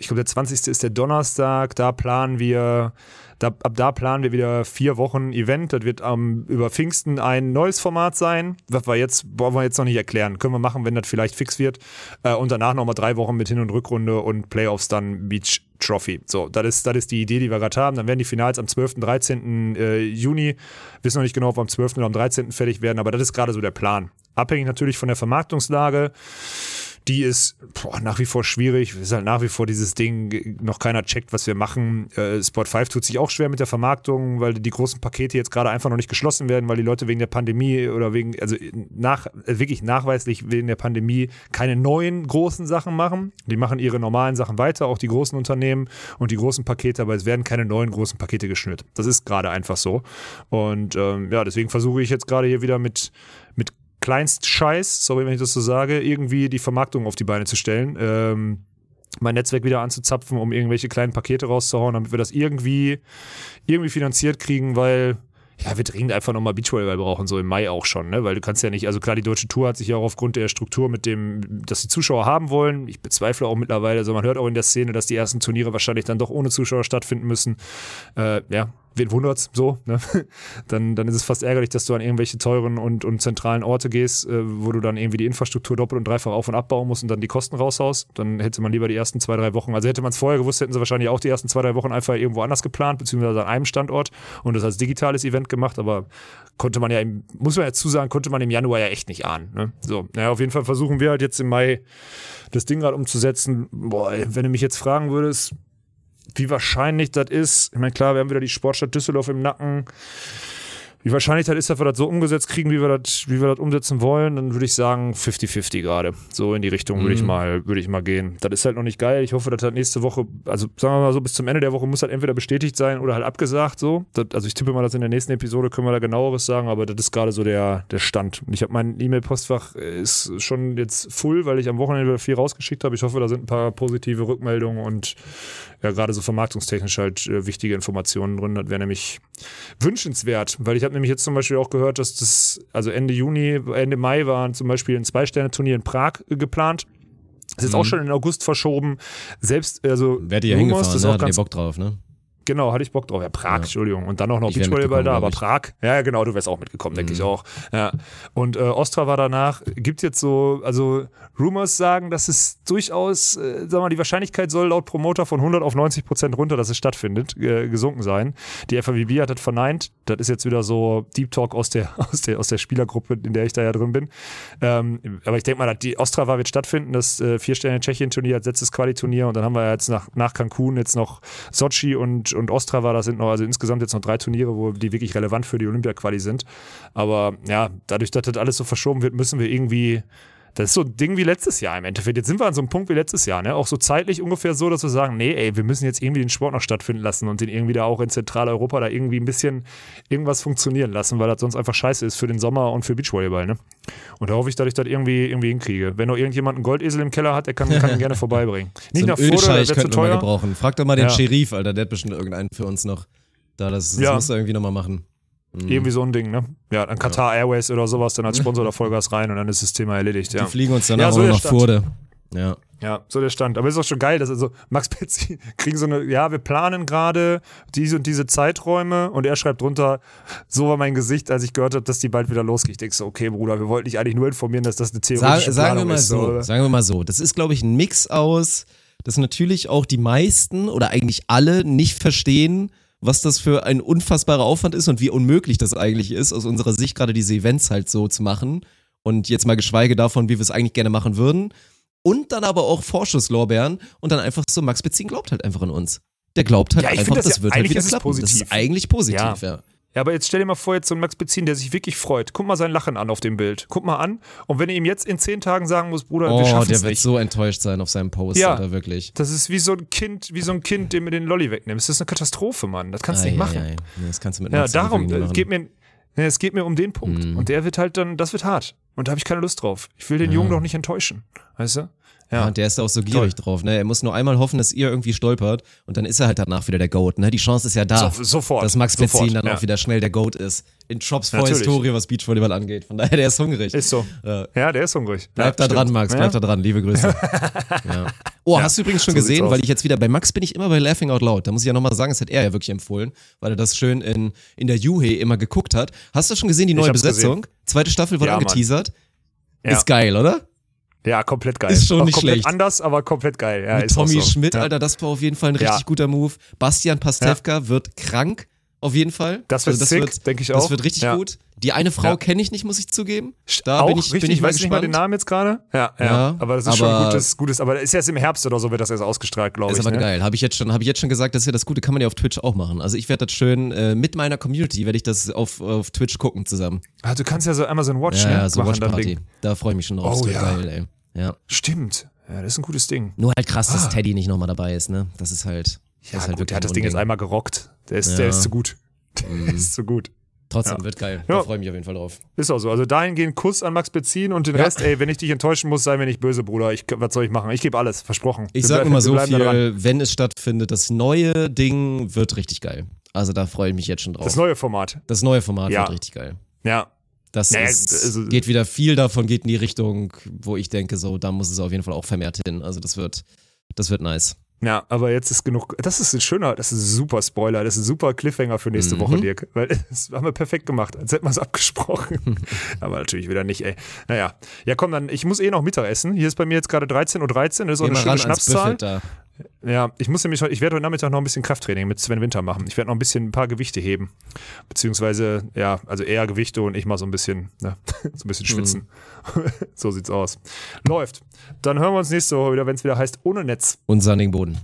Ich glaube, der 20. ist der Donnerstag. Da planen wir, Da, ab da planen wir wieder vier Wochen Event. Das wird ähm, über Pfingsten ein neues Format sein. Was wir jetzt, wollen wir jetzt noch nicht erklären. Können wir machen, wenn das vielleicht fix wird. Äh, und danach nochmal drei Wochen mit Hin- und Rückrunde und Playoffs dann Beach Trophy. So, das ist, das ist die Idee, die wir gerade haben. Dann werden die Finals am 12., 13. Äh, Juni. Wissen noch nicht genau, ob wir am 12. oder am 13. fertig werden, aber das ist gerade so der Plan. Abhängig natürlich von der Vermarktungslage die ist boah, nach wie vor schwierig. Es ist halt nach wie vor dieses Ding, noch keiner checkt, was wir machen. Äh, Sport 5 tut sich auch schwer mit der Vermarktung, weil die großen Pakete jetzt gerade einfach noch nicht geschlossen werden, weil die Leute wegen der Pandemie oder wegen, also nach, äh, wirklich nachweislich wegen der Pandemie keine neuen großen Sachen machen. Die machen ihre normalen Sachen weiter, auch die großen Unternehmen und die großen Pakete, aber es werden keine neuen großen Pakete geschnürt. Das ist gerade einfach so. Und ähm, ja, deswegen versuche ich jetzt gerade hier wieder mit, mit Kleinstscheiß, sorry, wenn ich das so sage, irgendwie die Vermarktung auf die Beine zu stellen. Ähm, mein Netzwerk wieder anzuzapfen, um irgendwelche kleinen Pakete rauszuhauen, damit wir das irgendwie, irgendwie finanziert kriegen, weil ja, wir dringend einfach nochmal Beachvolleyball brauchen, so im Mai auch schon, ne? Weil du kannst ja nicht, also klar, die deutsche Tour hat sich ja auch aufgrund der Struktur mit dem, dass die Zuschauer haben wollen. Ich bezweifle auch mittlerweile, also man hört auch in der Szene, dass die ersten Turniere wahrscheinlich dann doch ohne Zuschauer stattfinden müssen. Äh, ja, wen wundert's so, ne? <laughs> dann, dann ist es fast ärgerlich, dass du an irgendwelche teuren und, und zentralen Orte gehst, äh, wo du dann irgendwie die Infrastruktur doppelt und dreifach auf- und abbauen musst und dann die Kosten raushaust. Dann hätte man lieber die ersten zwei, drei Wochen, also hätte man es vorher gewusst, hätten sie wahrscheinlich auch die ersten zwei, drei Wochen einfach irgendwo anders geplant, beziehungsweise an einem Standort und das als digitales Event gemacht, aber konnte man ja, im, muss man ja zusagen, konnte man im Januar ja echt nicht ahnen. Ne? So, naja, auf jeden Fall versuchen wir halt jetzt im Mai das Ding gerade umzusetzen. Boah, wenn du mich jetzt fragen würdest, wie wahrscheinlich das ist. Ich meine, klar, wir haben wieder die Sportstadt Düsseldorf im Nacken. Wie wahrscheinlich das ist, dass wir das so umgesetzt kriegen, wie wir das, wie wir das umsetzen wollen, dann würde ich sagen 50-50 gerade. So in die Richtung würde ich mal, würde ich mal gehen. Das ist halt noch nicht geil. Ich hoffe, dass das nächste Woche, also sagen wir mal so, bis zum Ende der Woche muss halt entweder bestätigt sein oder halt abgesagt so. Das, also ich tippe mal, dass in der nächsten Episode können wir da genaueres sagen, aber das ist gerade so der, der Stand. Und ich habe mein E-Mail-Postfach äh, ist schon jetzt full, weil ich am Wochenende viel rausgeschickt habe. Ich hoffe, da sind ein paar positive Rückmeldungen und ja, gerade so vermarktungstechnisch halt äh, wichtige Informationen drin. Das wäre nämlich wünschenswert, weil ich habe nämlich jetzt zum Beispiel auch gehört, dass das, also Ende Juni, Ende Mai war zum Beispiel ein Zwei-Sterne-Turnier in Prag äh, geplant. Ist jetzt auch schon in August verschoben. Selbst, also, Werdet ihr Rumors, hingefahren, das ne? auch Hattet ihr Bock drauf, ne? Genau, hatte ich Bock drauf. Ja, Prag, Entschuldigung. Und dann auch noch Beachvolleyball da, aber Prag, ja, genau, du wärst auch mitgekommen, denke Mhm. ich auch. Ja. Und äh, Ostra war danach, gibt jetzt so, also Rumors sagen, dass es durchaus, äh, sag mal, die Wahrscheinlichkeit soll laut Promoter von 100 auf 90 Prozent runter, dass es stattfindet, äh, gesunken sein. Die FAWB hat das verneint. Das ist jetzt wieder so Deep Talk aus der, <laughs> aus der, aus der Spielergruppe, in der ich da ja drin bin. Ähm, aber ich denke mal, dass die Ostrava wird stattfinden, das äh, Vier-Sterne-Tschechien-Turnier als letztes Quali-Turnier und dann haben wir jetzt nach, nach Cancun jetzt noch Sochi und, und Ostrava, das sind noch, also insgesamt jetzt noch drei Turniere, wo die wirklich relevant für die Olympia-Quali sind. Aber ja, dadurch, dass das alles so verschoben wird, müssen wir irgendwie das ist so ein Ding wie letztes Jahr im Endeffekt. Jetzt sind wir an so einem Punkt wie letztes Jahr, ne? Auch so zeitlich ungefähr so, dass wir sagen, nee, ey, wir müssen jetzt irgendwie den Sport noch stattfinden lassen und den irgendwie da auch in Zentraleuropa da irgendwie ein bisschen irgendwas funktionieren lassen, weil das sonst einfach scheiße ist für den Sommer und für Beachvolleyball, ne? Und da hoffe ich, dass ich das irgendwie, irgendwie hinkriege. Wenn noch irgendjemand einen Goldesel im Keller hat, der kann, kann ihn gerne <laughs> vorbeibringen. Nicht so nach das wäre zu teuer. gebrauchen. Frag doch mal den Ja. Sheriff, Alter, der hat bestimmt irgendeinen für uns noch. Da, das, das Ja. muss er irgendwie nochmal machen. Irgendwie so ein Ding, ne? Ja, dann Qatar Airways oder sowas, dann als Sponsor da Vollgas rein und dann ist das Thema erledigt, ja. Die fliegen uns dann Ja, auch so noch. Furde. Ja. Ja, so der Stand. Aber es ist auch schon geil, dass also Max Petzi <laughs> kriegen so eine, ja, wir planen gerade diese und diese Zeiträume und er schreibt drunter, so war mein Gesicht, als ich gehört habe, dass die bald wieder losgeht. Ich denke so, okay, Bruder, wir wollten dich eigentlich nur informieren, dass das eine Sag, theoretische sagen wir mal ist. so, oder? sagen wir mal so. Das ist, glaube ich, ein Mix aus, dass natürlich auch die meisten oder eigentlich alle nicht verstehen, was das für ein unfassbarer Aufwand ist und wie unmöglich das eigentlich ist, aus unserer Sicht gerade diese Events halt so zu machen. Und jetzt mal geschweige davon, wie wir es eigentlich gerne machen würden. Und dann aber auch Vorschusslorbeeren und dann einfach so, Max Betzin glaubt halt einfach an uns. Der glaubt halt Ja, einfach, das, das ja- wird halt wieder klappen. Das positiv. ist eigentlich positiv, Ja. ja. Ja, aber jetzt stell dir mal vor, jetzt so ein Max Bezin, der sich wirklich freut. Guck mal sein Lachen an auf dem Bild. Guck mal an. Und wenn ihr ihm jetzt in zehn Tagen sagen muss, Bruder, wir Oh, schaffen der es wird nicht. so enttäuscht sein auf seinem Post, Ja. oder wirklich. Das ist wie so ein Kind, wie so ein Kind, dem du den Lolli wegnimmst. Das ist eine Katastrophe, Mann. Das kannst du nicht Ei, machen. Nee, das kannst du mit Ja, darum, machen. geht mir, ne, es geht mir um den Punkt. Mhm. Und der wird halt dann, das wird hart. Und da habe ich keine Lust drauf. Ich will den Jungen doch nicht enttäuschen. Weißt du? Ja, und der ist da auch so gierig drauf, ne? Er muss nur einmal hoffen, dass ihr irgendwie stolpert und dann ist er halt danach wieder der Goat, ne? Die Chance ist ja da, So- sofort, dass Max Petzin dann ja. auch wieder schnell der Goat ist. In Jobs vor. Historie, was Beachvolleyball angeht. Von daher, der ist hungrig. Ist so. Ja. Ja, der ist hungrig. Bleib ja, da dran, stimmt. Max, Ja. bleib da dran. Liebe Grüße. <laughs> ja. Oh, hast du übrigens schon so gesehen, weil ich jetzt wieder bei Max bin ich immer bei Laughing Out Loud. Da muss ich ja nochmal sagen, das hat er ja wirklich empfohlen, weil er das schön in, in der Juhe immer geguckt hat. Hast du schon gesehen, die neue Besetzung? Zweite Staffel wurde angeteasert. Ist geil, oder? Ja, komplett geil. Ist schon Auch nicht komplett schlecht. anders, aber komplett geil. Ja, Mit ist auch Tommy so. Schmidt, ja. Alter, das war auf jeden Fall ein richtig Ja. guter Move. Bastian Pastewka wird krank, auf jeden Fall. Das wird Also sick, denke ich Das auch. wird richtig Ja. gut. Die eine Frau Ja. kenne ich nicht, muss ich zugeben. Da auch bin ich, richtig, bin ich mal weiß nicht mal den gespannt. Namen jetzt gerade. Ja, ja, Ja, aber das ist schon aber- gutes, gutes. Aber ist erst im Herbst oder so wird das erst ausgestrahlt, glaube Ist ich. aber ne? geil. Habe ich jetzt schon, habe ich jetzt schon gesagt, das ist ja das Gute, kann man ja auf Twitch auch machen. Also ich werde das schön äh, mit meiner Community werde ich das auf, auf Twitch gucken zusammen. Ah, du kannst ja so Amazon Watch Ja, ne? ja so machen, Watch Party. Da freue ich mich schon drauf. Oh das ja. geil, ey. Ja. Stimmt. Ja, das ist ein gutes Ding. Nur halt krass, Ah. dass Teddy nicht nochmal dabei ist, ne? Das ist halt. Das Ja, ist halt gut, der hat das ein Ding jetzt einmal gerockt. Der ist, Ja. der ist zu gut. <laughs> Der ist zu gut. Trotzdem Ja. wird geil. Ja. Da freue ich mich auf jeden Fall drauf. Ist auch so. Also dahingehend Kuss an Max beziehen und den Ja. Rest, ey, wenn ich dich enttäuschen muss, sei mir nicht böse, Bruder. Ich, was soll ich machen? Ich gebe alles, versprochen. Ich Wir sag bleiben- immer so viel, wenn es stattfindet, das neue Ding wird richtig geil. Also da freue ich mich jetzt schon drauf. Das neue Format. Das neue Format wird richtig geil. Ja. Das Naja, ist, also- geht wieder viel davon, geht in die Richtung, wo ich denke, so, da muss es auf jeden Fall auch vermehrt hin. Also das wird, das wird nice. Ja, aber jetzt ist genug. Das ist ein schöner, das ist ein super Spoiler, das ist ein super Cliffhanger für nächste Mhm. Woche, Dirk. Weil <laughs> das haben wir perfekt gemacht, als hätten wir es abgesprochen. <laughs> aber natürlich wieder nicht, ey. Naja. Ja, komm, dann, ich muss eh noch Mittag essen. Hier ist bei mir jetzt gerade 13.13 Uhr, das ist auch Geh eine schöne Schnapszahl. Ja, ich muss nämlich heute, ich werde heute Nachmittag noch ein bisschen Krafttraining mit Sven Winter machen. Ich werde noch ein bisschen ein paar Gewichte heben. Beziehungsweise, ja, also eher Gewichte und ich mal so ein bisschen, ne, <laughs> so ein bisschen schwitzen. <laughs> so sieht's aus. Läuft. Dann hören wir uns nächste Woche wieder, wenn es wieder heißt, ohne Netz. Und sandigen Boden.